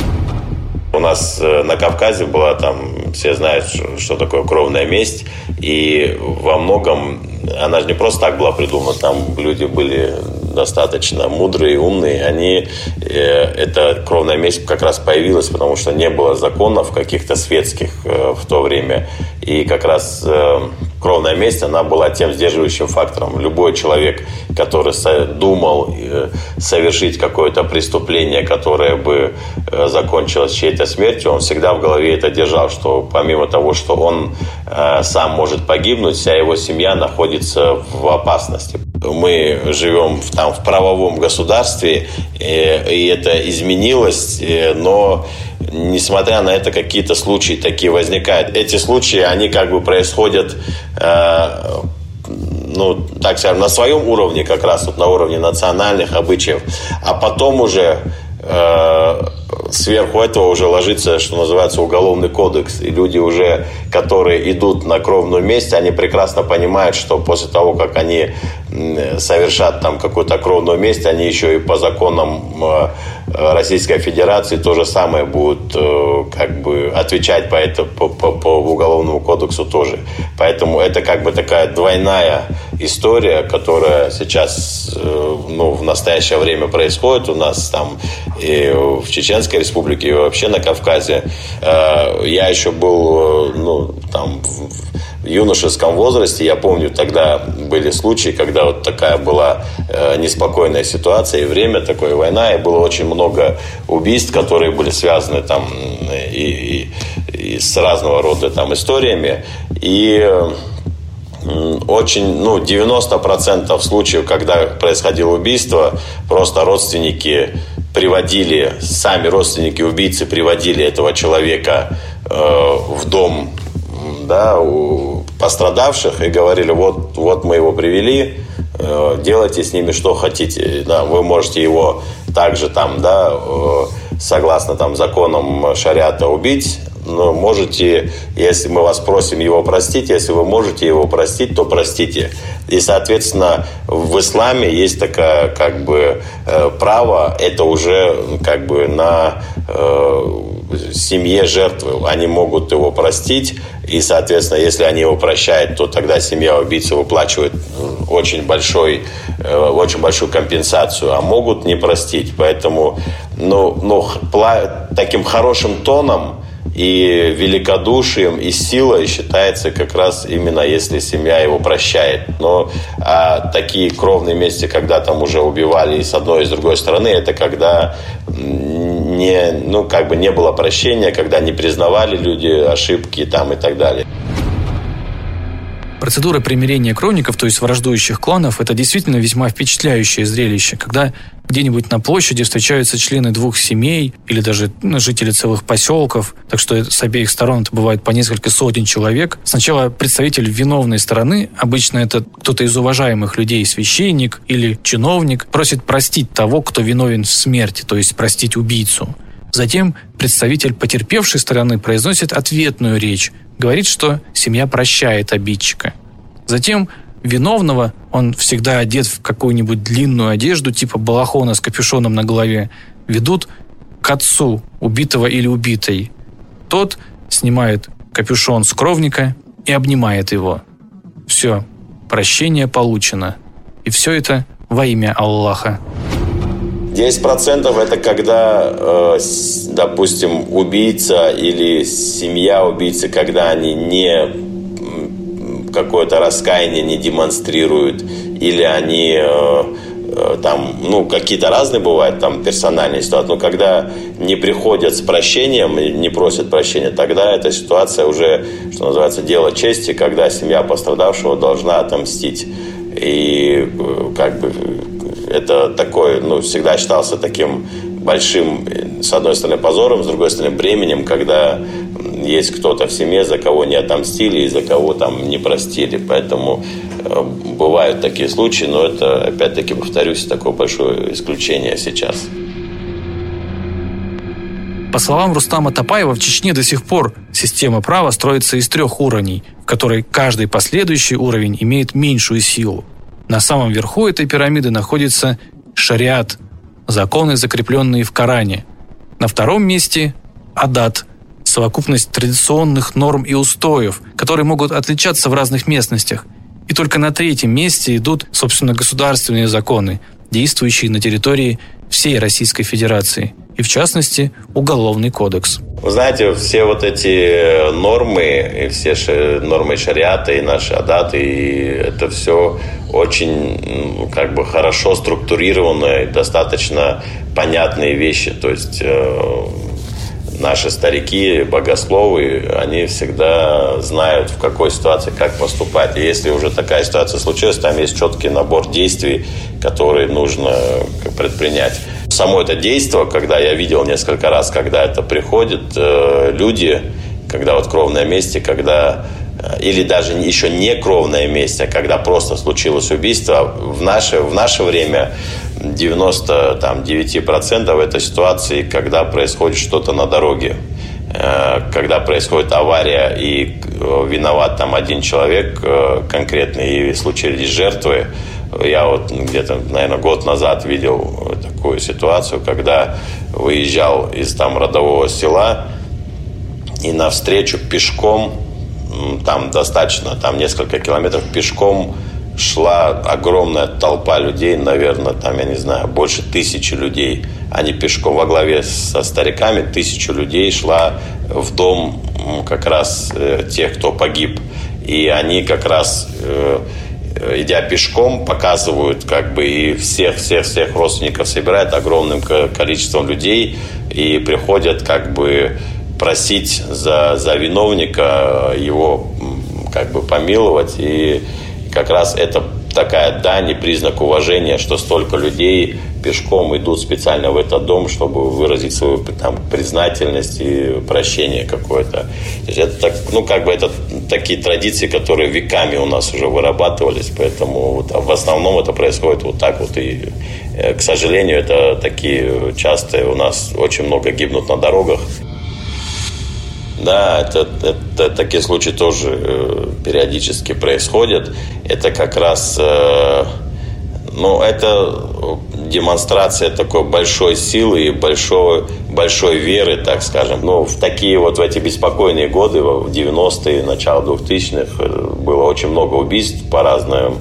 У нас э, на Кавказе была там, все знают, что такое кровная месть. И во многом она же не просто так была придумана. Там люди были достаточно мудрые, умные, они, э, эта кровная месть как раз появилась, потому что не было законов каких-то светских э, в то время. И как раз э, кровная месть, она была тем сдерживающим фактором. Любой человек, который думал э, совершить какое-то преступление, которое бы э, закончилось чьей-то смертью, он всегда в голове это держал, что помимо того, что он э, сам может погибнуть, вся его семья находится в опасности. Мы живем в, там, в правовом государстве, и это изменилось, но несмотря на это, какие-то случаи такие возникают. Эти случаи, они как бы происходят э, ну, так скажем, на своем уровне, как раз вот на уровне национальных обычаев, а потом уже э, сверху этого уже ложится, что называется, уголовный кодекс. И люди уже, которые идут на кровную месть, они прекрасно понимают, что после того, как они совершат там какую-то кровную месть, они еще и по законам э, Российской Федерации то же самое будут э, как бы отвечать по, это, по, по, по уголовному кодексу тоже. Поэтому это как бы такая двойная история, которая сейчас э, ну, в настоящее время происходит у нас там и в Чеченской Республике, и вообще на Кавказе. Я еще был ну, там, в юношеском возрасте, я помню, тогда были случаи, когда вот такая была э, неспокойная ситуация, и время такое, война, и было очень много убийств, которые были связаны там и, и, и с разного рода там историями. И очень, ну, 90% случаев, когда происходило убийство, просто родственники приводили, сами родственники убийцы приводили этого человека э, в дом да, у пострадавших и говорили, вот, вот мы его привели, э, делайте с ними что хотите. Да, вы можете его также там, да, э, согласно там законам шариата убить, но можете, если мы вас просим его простить, если вы можете его простить, то простите. И, соответственно, в исламе есть такое как бы э, право, это уже как бы на семье жертвы. Они могут его простить, и, соответственно, если они его прощают, то тогда семья убийцы выплачивает очень, большой, э, очень большую компенсацию, а могут не простить. Поэтому ну, ну, таким хорошим тоном и великодушием, и силой считается как раз именно если семья его прощает. Но а, такие кровные мести, когда там уже убивали и с одной, и с другой стороны, это когда не, ну, как бы не было прощения, когда не признавали люди ошибки там и так далее. Процедура примирения кровников, то есть враждующих кланов, это действительно весьма впечатляющее зрелище, когда где-нибудь на площади встречаются члены двух семей или даже ну, жители целых поселков, так что с обеих сторон это бывает по несколько сотен человек. Сначала представитель виновной стороны, обычно это кто-то из уважаемых людей, священник или чиновник, просит простить того, кто виновен в смерти, то есть простить убийцу. Затем представитель потерпевшей стороны произносит ответную речь, говорит, что семья прощает обидчика. Затем виновного, он всегда одет в какую-нибудь длинную одежду, типа балахона с капюшоном на голове, ведут к отцу убитого или убитой. Тот снимает капюшон с кровника и обнимает его. Все, прощение получено. И все это во имя Аллаха. 10% это когда, э, допустим, убийца или семья убийцы, когда они не какое-то раскаяние не демонстрируют, или они э, э, там, ну, какие-то разные бывают там персональные ситуации, но когда не приходят с прощением, не просят прощения, тогда эта ситуация уже, что называется, дело чести, когда семья пострадавшего должна отомстить. И как бы это такое, ну, всегда считался таким большим, с одной стороны, позором, с другой стороны, бременем, когда есть кто-то в семье, за кого не отомстили и за кого там не простили. Поэтому э, бывают такие случаи, но это, опять-таки, повторюсь, такое большое исключение сейчас. По словам Рустама Топаева, в Чечне до сих пор система права строится из трех уровней, в которой каждый последующий уровень имеет меньшую силу. На самом верху этой пирамиды находится шариат – законы, закрепленные в Коране. На втором месте – адат – совокупность традиционных норм и устоев, которые могут отличаться в разных местностях. И только на третьем месте идут, собственно, государственные законы, действующие на территории всей Российской Федерации – и, в частности, Уголовный кодекс. Вы знаете, все вот эти нормы, и все нормы шариата, и наши адаты, и это все очень как бы хорошо структурированные, достаточно понятные вещи. То есть э, наши старики, богословы, они всегда знают, в какой ситуации как поступать. И если уже такая ситуация случилась, там есть четкий набор действий, которые нужно предпринять само это действие, когда я видел несколько раз, когда это приходит, э, люди, когда вот кровное месте, когда э, или даже еще не кровное месте, а когда просто случилось убийство, в наше, в наше время 99% это ситуации, когда происходит что-то на дороге. Э, когда происходит авария и виноват там один человек конкретный, и случились жертвы, я вот где-то, наверное, год назад видел такую ситуацию, когда выезжал из там родового села и навстречу пешком, там достаточно, там несколько километров пешком шла огромная толпа людей, наверное, там, я не знаю, больше тысячи людей. Они пешком во главе со стариками, тысячу людей шла в дом как раз э, тех, кто погиб. И они как раз э, идя пешком, показывают как бы и всех-всех-всех родственников собирают огромным количеством людей и приходят как бы просить за, за виновника его как бы помиловать. И как раз это такая дань и признак уважения, что столько людей пешком идут специально в этот дом, чтобы выразить свою там, признательность и прощение какое-то. Это так, ну, как бы это такие традиции, которые веками у нас уже вырабатывались, поэтому вот, а в основном это происходит вот так вот. И, э, к сожалению, это такие частые у нас очень много гибнут на дорогах. Да, это, это такие случаи тоже э, периодически происходят. Это как раз, э, ну, это демонстрация такой большой силы и большой, большой веры, так скажем. Ну, в такие вот в эти беспокойные годы, в 90-е, начало 2000-х, э, было очень много убийств по разным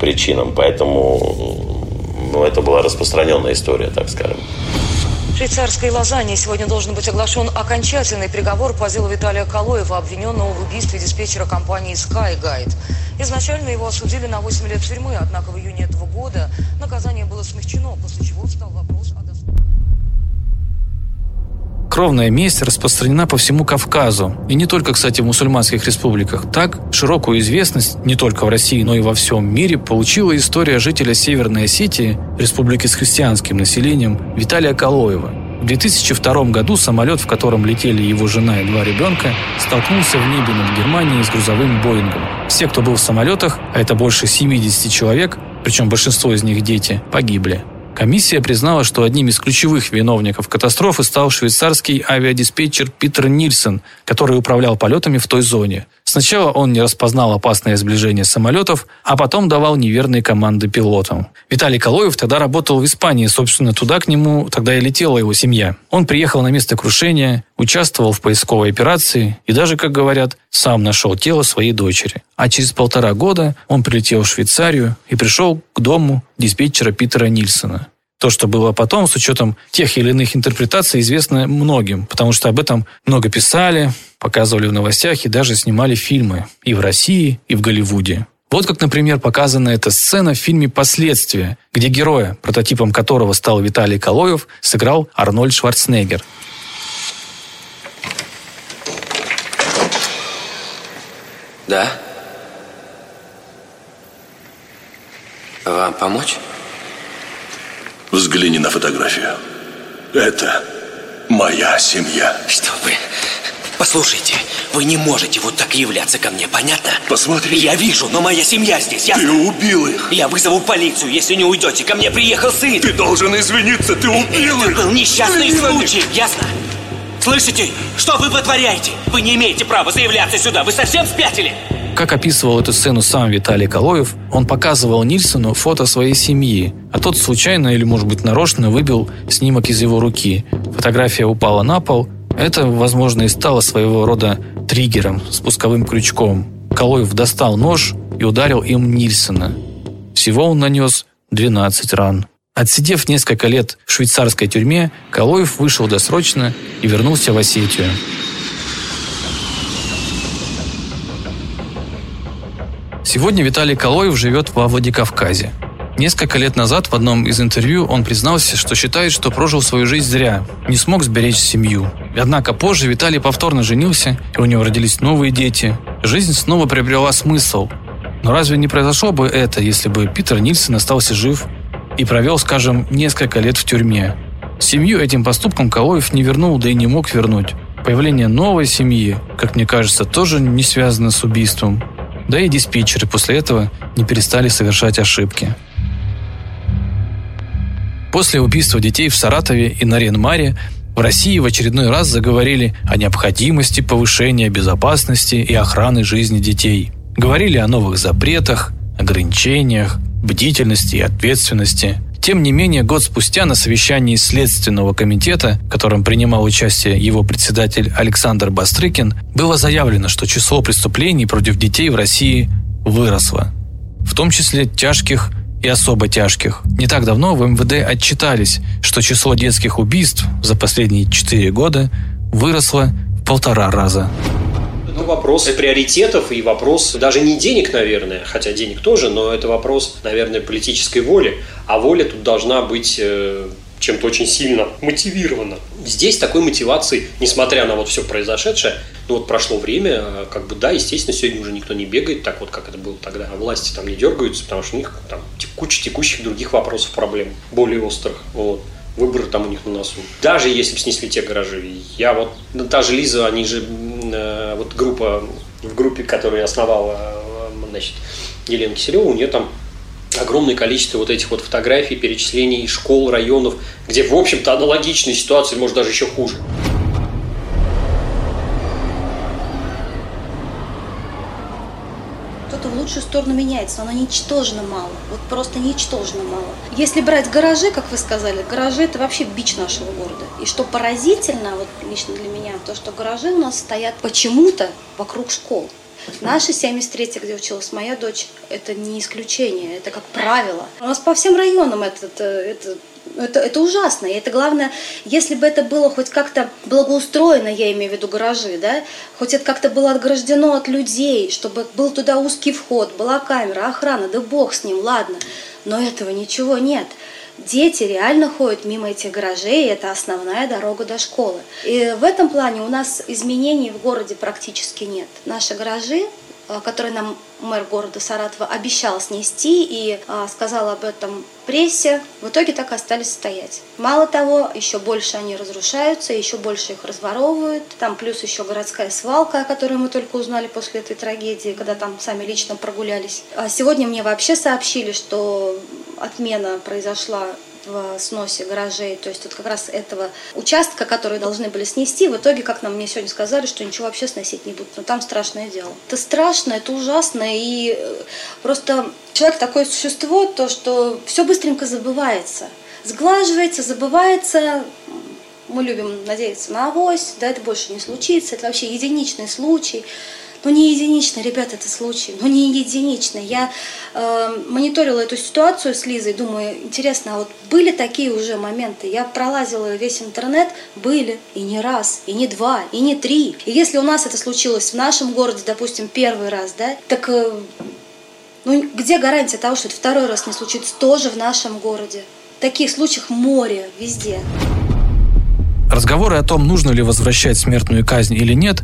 причинам, поэтому ну, это была распространенная история, так скажем швейцарской Лозанне сегодня должен быть оглашен окончательный приговор по делу Виталия Калоева, обвиненного в убийстве диспетчера компании SkyGuide. Изначально его осудили на 8 лет тюрьмы, однако в июне этого года наказание было смягчено, после чего встал вопрос Кровная месть распространена по всему Кавказу, и не только, кстати, в мусульманских республиках. Так, широкую известность не только в России, но и во всем мире получила история жителя Северной Осетии, республики с христианским населением, Виталия Калоева. В 2002 году самолет, в котором летели его жена и два ребенка, столкнулся в небе над Германией с грузовым Боингом. Все, кто был в самолетах, а это больше 70 человек, причем большинство из них дети, погибли. Комиссия признала, что одним из ключевых виновников катастрофы стал швейцарский авиадиспетчер Питер Нильсон, который управлял полетами в той зоне. Сначала он не распознал опасное сближение самолетов, а потом давал неверные команды пилотам. Виталий Калоев тогда работал в Испании, собственно, туда к нему тогда и летела его семья. Он приехал на место крушения, участвовал в поисковой операции и даже, как говорят, сам нашел тело своей дочери. А через полтора года он прилетел в Швейцарию и пришел к дому диспетчера Питера Нильсона. То, что было потом, с учетом тех или иных интерпретаций, известно многим, потому что об этом много писали, показывали в новостях и даже снимали фильмы и в России, и в Голливуде. Вот как, например, показана эта сцена в фильме «Последствия», где героя, прототипом которого стал Виталий Калоев, сыграл Арнольд Шварценеггер. Да? Вам помочь? Взгляни на фотографию. Это моя семья. Что вы Послушайте, вы не можете вот так являться ко мне, понятно? Посмотри. Я вижу, но моя семья здесь, ясно? Ты убил их. Я вызову полицию, если не уйдете. Ко мне приехал сын. Ты должен извиниться, ты убил Это их. был несчастный них. случай, ясно? Слышите? Что вы вытворяете? Вы не имеете права заявляться сюда. Вы совсем спятили? Как описывал эту сцену сам Виталий Калоев, он показывал Нильсону фото своей семьи, а тот случайно или, может быть, нарочно выбил снимок из его руки. Фотография упала на пол. Это, возможно, и стало своего рода триггером, спусковым крючком. Калоев достал нож и ударил им Нильсона. Всего он нанес 12 ран. Отсидев несколько лет в швейцарской тюрьме, Калоев вышел досрочно и вернулся в Осетию. Сегодня Виталий Калоев живет во Владикавказе. Несколько лет назад в одном из интервью он признался, что считает, что прожил свою жизнь зря, не смог сберечь семью. Однако позже Виталий повторно женился, и у него родились новые дети. Жизнь снова приобрела смысл. Но разве не произошло бы это, если бы Питер Нильсон остался жив и провел, скажем, несколько лет в тюрьме? Семью этим поступком Калоев не вернул, да и не мог вернуть. Появление новой семьи, как мне кажется, тоже не связано с убийством. Да и диспетчеры после этого не перестали совершать ошибки. После убийства детей в Саратове и Нарьян-Маре в России в очередной раз заговорили о необходимости повышения безопасности и охраны жизни детей. Говорили о новых запретах, ограничениях, бдительности и ответственности. Тем не менее, год спустя на совещании Следственного комитета, в котором принимал участие его председатель Александр Бастрыкин, было заявлено, что число преступлений против детей в России выросло. В том числе тяжких и особо тяжких. Не так давно в МВД отчитались, что число детских убийств за последние 4 года выросло в полтора раза. Ну, вопрос приоритетов и вопрос даже не денег, наверное, хотя денег тоже, но это вопрос, наверное, политической воли. А воля тут должна быть э, чем-то очень сильно мотивирована. Здесь такой мотивации, несмотря на вот все произошедшее, ну вот прошло время, э, как бы да, естественно, сегодня уже никто не бегает так вот, как это было тогда, а власти там не дергаются, потому что у них там куча текущих других вопросов, проблем, более острых. Вот выборы там у них на носу. Даже если бы снесли те гаражи. Я вот, ну, та же Лиза, они же, вот группа, в группе, которую основала, э, значит, Елена Киселева, у нее там огромное количество вот этих вот фотографий, перечислений школ, районов, где, в общем-то, аналогичная ситуация, может, даже еще хуже. Кто-то в лучшую сторону меняется, но оно ничтожно мало. Вот просто ничтожно мало. Если брать гаражи, как вы сказали, гаражи это вообще бич нашего города. И что поразительно, вот лично для меня, то, что гаражи у нас стоят почему-то вокруг школ. Наши 73 где училась моя дочь, это не исключение, это как правило. У нас по всем районам это, это, это это, ужасно. И это главное, если бы это было хоть как-то благоустроено, я имею в виду гаражи, да, хоть это как-то было отграждено от людей, чтобы был туда узкий вход, была камера, охрана, да бог с ним, ладно. Но этого ничего нет. Дети реально ходят мимо этих гаражей, и это основная дорога до школы. И в этом плане у нас изменений в городе практически нет. Наши гаражи который нам мэр города Саратова обещал снести и а, сказал об этом прессе, в итоге так и остались стоять. Мало того, еще больше они разрушаются, еще больше их разворовывают. Там плюс еще городская свалка, о которой мы только узнали после этой трагедии, когда там сами лично прогулялись. А сегодня мне вообще сообщили, что отмена произошла в сносе гаражей, то есть вот как раз этого участка, который должны были снести, в итоге, как нам мне сегодня сказали, что ничего вообще сносить не будут. Но там страшное дело. Это страшно, это ужасно, и просто человек такое существо, то, что все быстренько забывается. Сглаживается, забывается, мы любим надеяться на авось, да, это больше не случится, это вообще единичный случай. Но не единичный, ребята, это случай, но не единичный. Я э, мониторила эту ситуацию с Лизой, думаю, интересно, а вот были такие уже моменты? Я пролазила весь интернет, были, и не раз, и не два, и не три. И если у нас это случилось в нашем городе, допустим, первый раз, да, так э, ну, где гарантия того, что это второй раз не случится тоже в нашем городе? Таких случаев море везде. Разговоры о том, нужно ли возвращать смертную казнь или нет,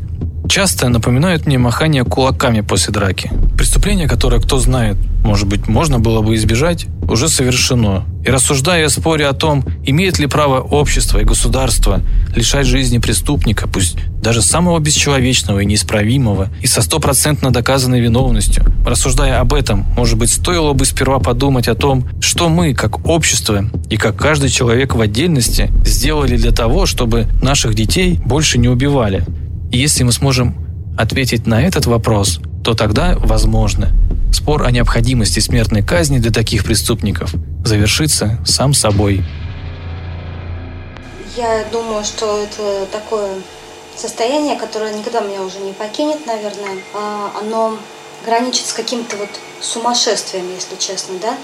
часто напоминают мне махание кулаками после драки. Преступление, которое, кто знает, может быть, можно было бы избежать, уже совершено. И рассуждая о споре о том, имеет ли право общество и государство лишать жизни преступника, пусть даже самого бесчеловечного и неисправимого, и со стопроцентно доказанной виновностью, рассуждая об этом, может быть, стоило бы сперва подумать о том, что мы, как общество и как каждый человек в отдельности, сделали для того, чтобы наших детей больше не убивали. Если мы сможем ответить на этот вопрос, то тогда, возможно, спор о необходимости смертной казни для таких преступников завершится сам собой. Я думаю, что это такое состояние, которое никогда меня уже не покинет, наверное. А, оно граничит с каким-то вот сумасшествием, если честно, да.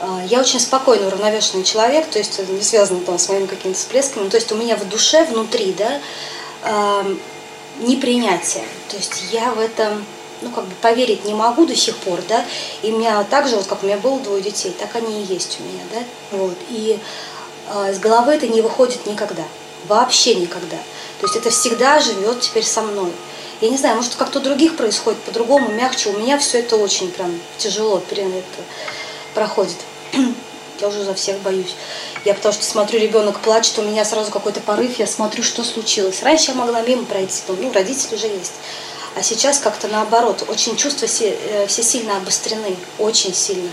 А, я очень спокойный, уравновешенный человек, то есть не связано там с моими какими-то всплесками. То есть у меня в душе, внутри, да, непринятие. То есть я в этом ну, как бы поверить не могу до сих пор, да, и у меня так же, вот как у меня было двое детей, так они и есть у меня, да, вот, и э, из головы это не выходит никогда, вообще никогда, то есть это всегда живет теперь со мной. Я не знаю, может, как-то у других происходит по-другому, мягче, у меня все это очень прям тяжело прям это проходит. Я уже за всех боюсь. Я потому что смотрю, ребенок плачет, у меня сразу какой-то порыв, я смотрю, что случилось. Раньше я могла мимо пройти, ну, родители уже есть. А сейчас как-то наоборот, очень чувства все, э, все сильно обострены, очень сильно.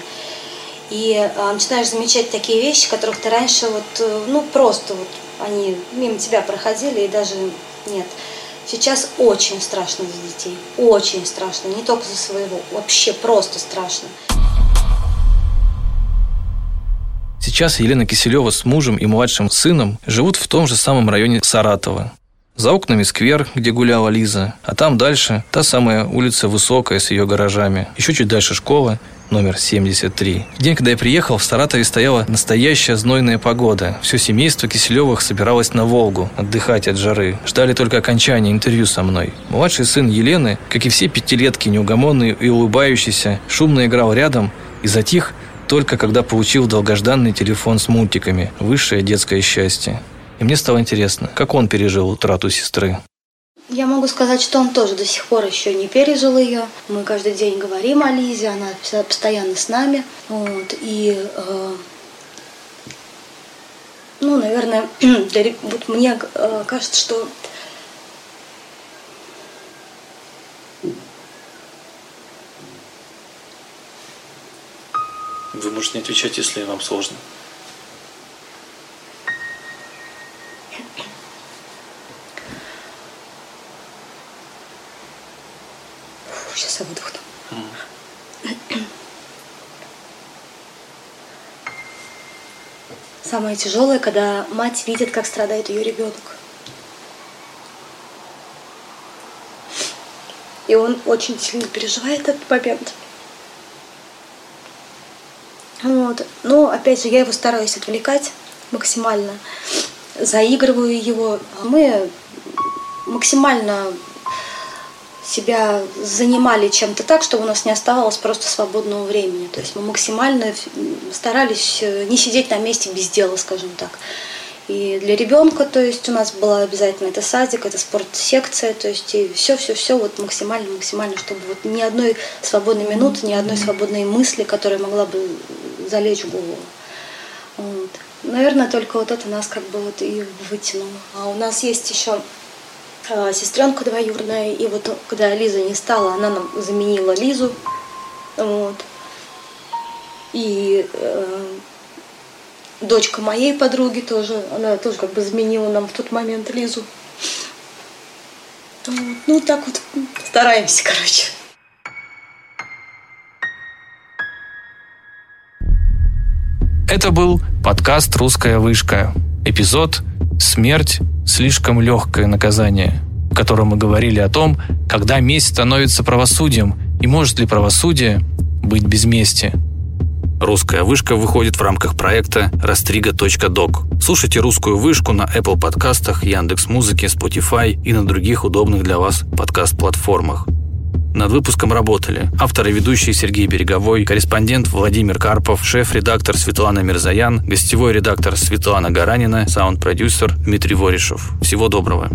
И а, начинаешь замечать такие вещи, которых ты раньше вот, э, ну просто вот они мимо тебя проходили и даже нет. Сейчас очень страшно за детей, очень страшно, не только за своего, вообще просто страшно. Сейчас Елена Киселева с мужем и младшим сыном живут в том же самом районе Саратова. За окнами сквер, где гуляла Лиза, а там дальше та самая улица Высокая с ее гаражами. Еще чуть дальше школа, номер 73. В день, когда я приехал, в Саратове стояла настоящая знойная погода. Все семейство Киселевых собиралось на Волгу отдыхать от жары. Ждали только окончания интервью со мной. Младший сын Елены, как и все пятилетки, неугомонный и улыбающийся, шумно играл рядом и затих, только когда получил долгожданный телефон с мультиками «Высшее детское счастье». И мне стало интересно, как он пережил утрату сестры. Я могу сказать, что он тоже до сих пор еще не пережил ее. Мы каждый день говорим о Лизе, она постоянно с нами. Вот, и, э, ну, наверное, вот мне э, кажется, что Вы можете не отвечать, если вам сложно. Сейчас я выдохну. Самое тяжелое, когда мать видит, как страдает ее ребенок. И он очень сильно переживает этот момент. Вот. Но, опять же, я его стараюсь отвлекать максимально. Заигрываю его. Мы максимально себя занимали чем-то так, чтобы у нас не оставалось просто свободного времени. То есть мы максимально старались э, не сидеть на месте без дела, скажем так. И для ребенка, то есть у нас была обязательно это садик, это спортсекция, то есть и все-все-все вот максимально, максимально, чтобы вот ни одной свободной минуты, ни одной свободной мысли, которая могла бы залечь голову. Вот. Наверное, только вот это нас как бы вот и вытянуло. А у нас есть еще а, сестренка двоюродная, и вот когда Лиза не стала, она нам заменила Лизу. Вот. И э, дочка моей подруги тоже, она тоже как бы заменила нам в тот момент Лизу. Вот. Ну, так вот стараемся, короче. Это был подкаст «Русская вышка». Эпизод «Смерть слишком легкое наказание», в котором мы говорили о том, когда месть становится правосудием и может ли правосудие быть без мести. Русская вышка выходит в рамках проекта растрига.док. Слушайте русскую вышку на Apple подкастах, Яндекс Музыке, Spotify и на других удобных для вас подкаст-платформах. Над выпуском работали автор и ведущий Сергей Береговой, корреспондент Владимир Карпов, шеф-редактор Светлана Мирзаян, гостевой редактор Светлана Гаранина, саунд-продюсер Дмитрий Воришев. Всего доброго.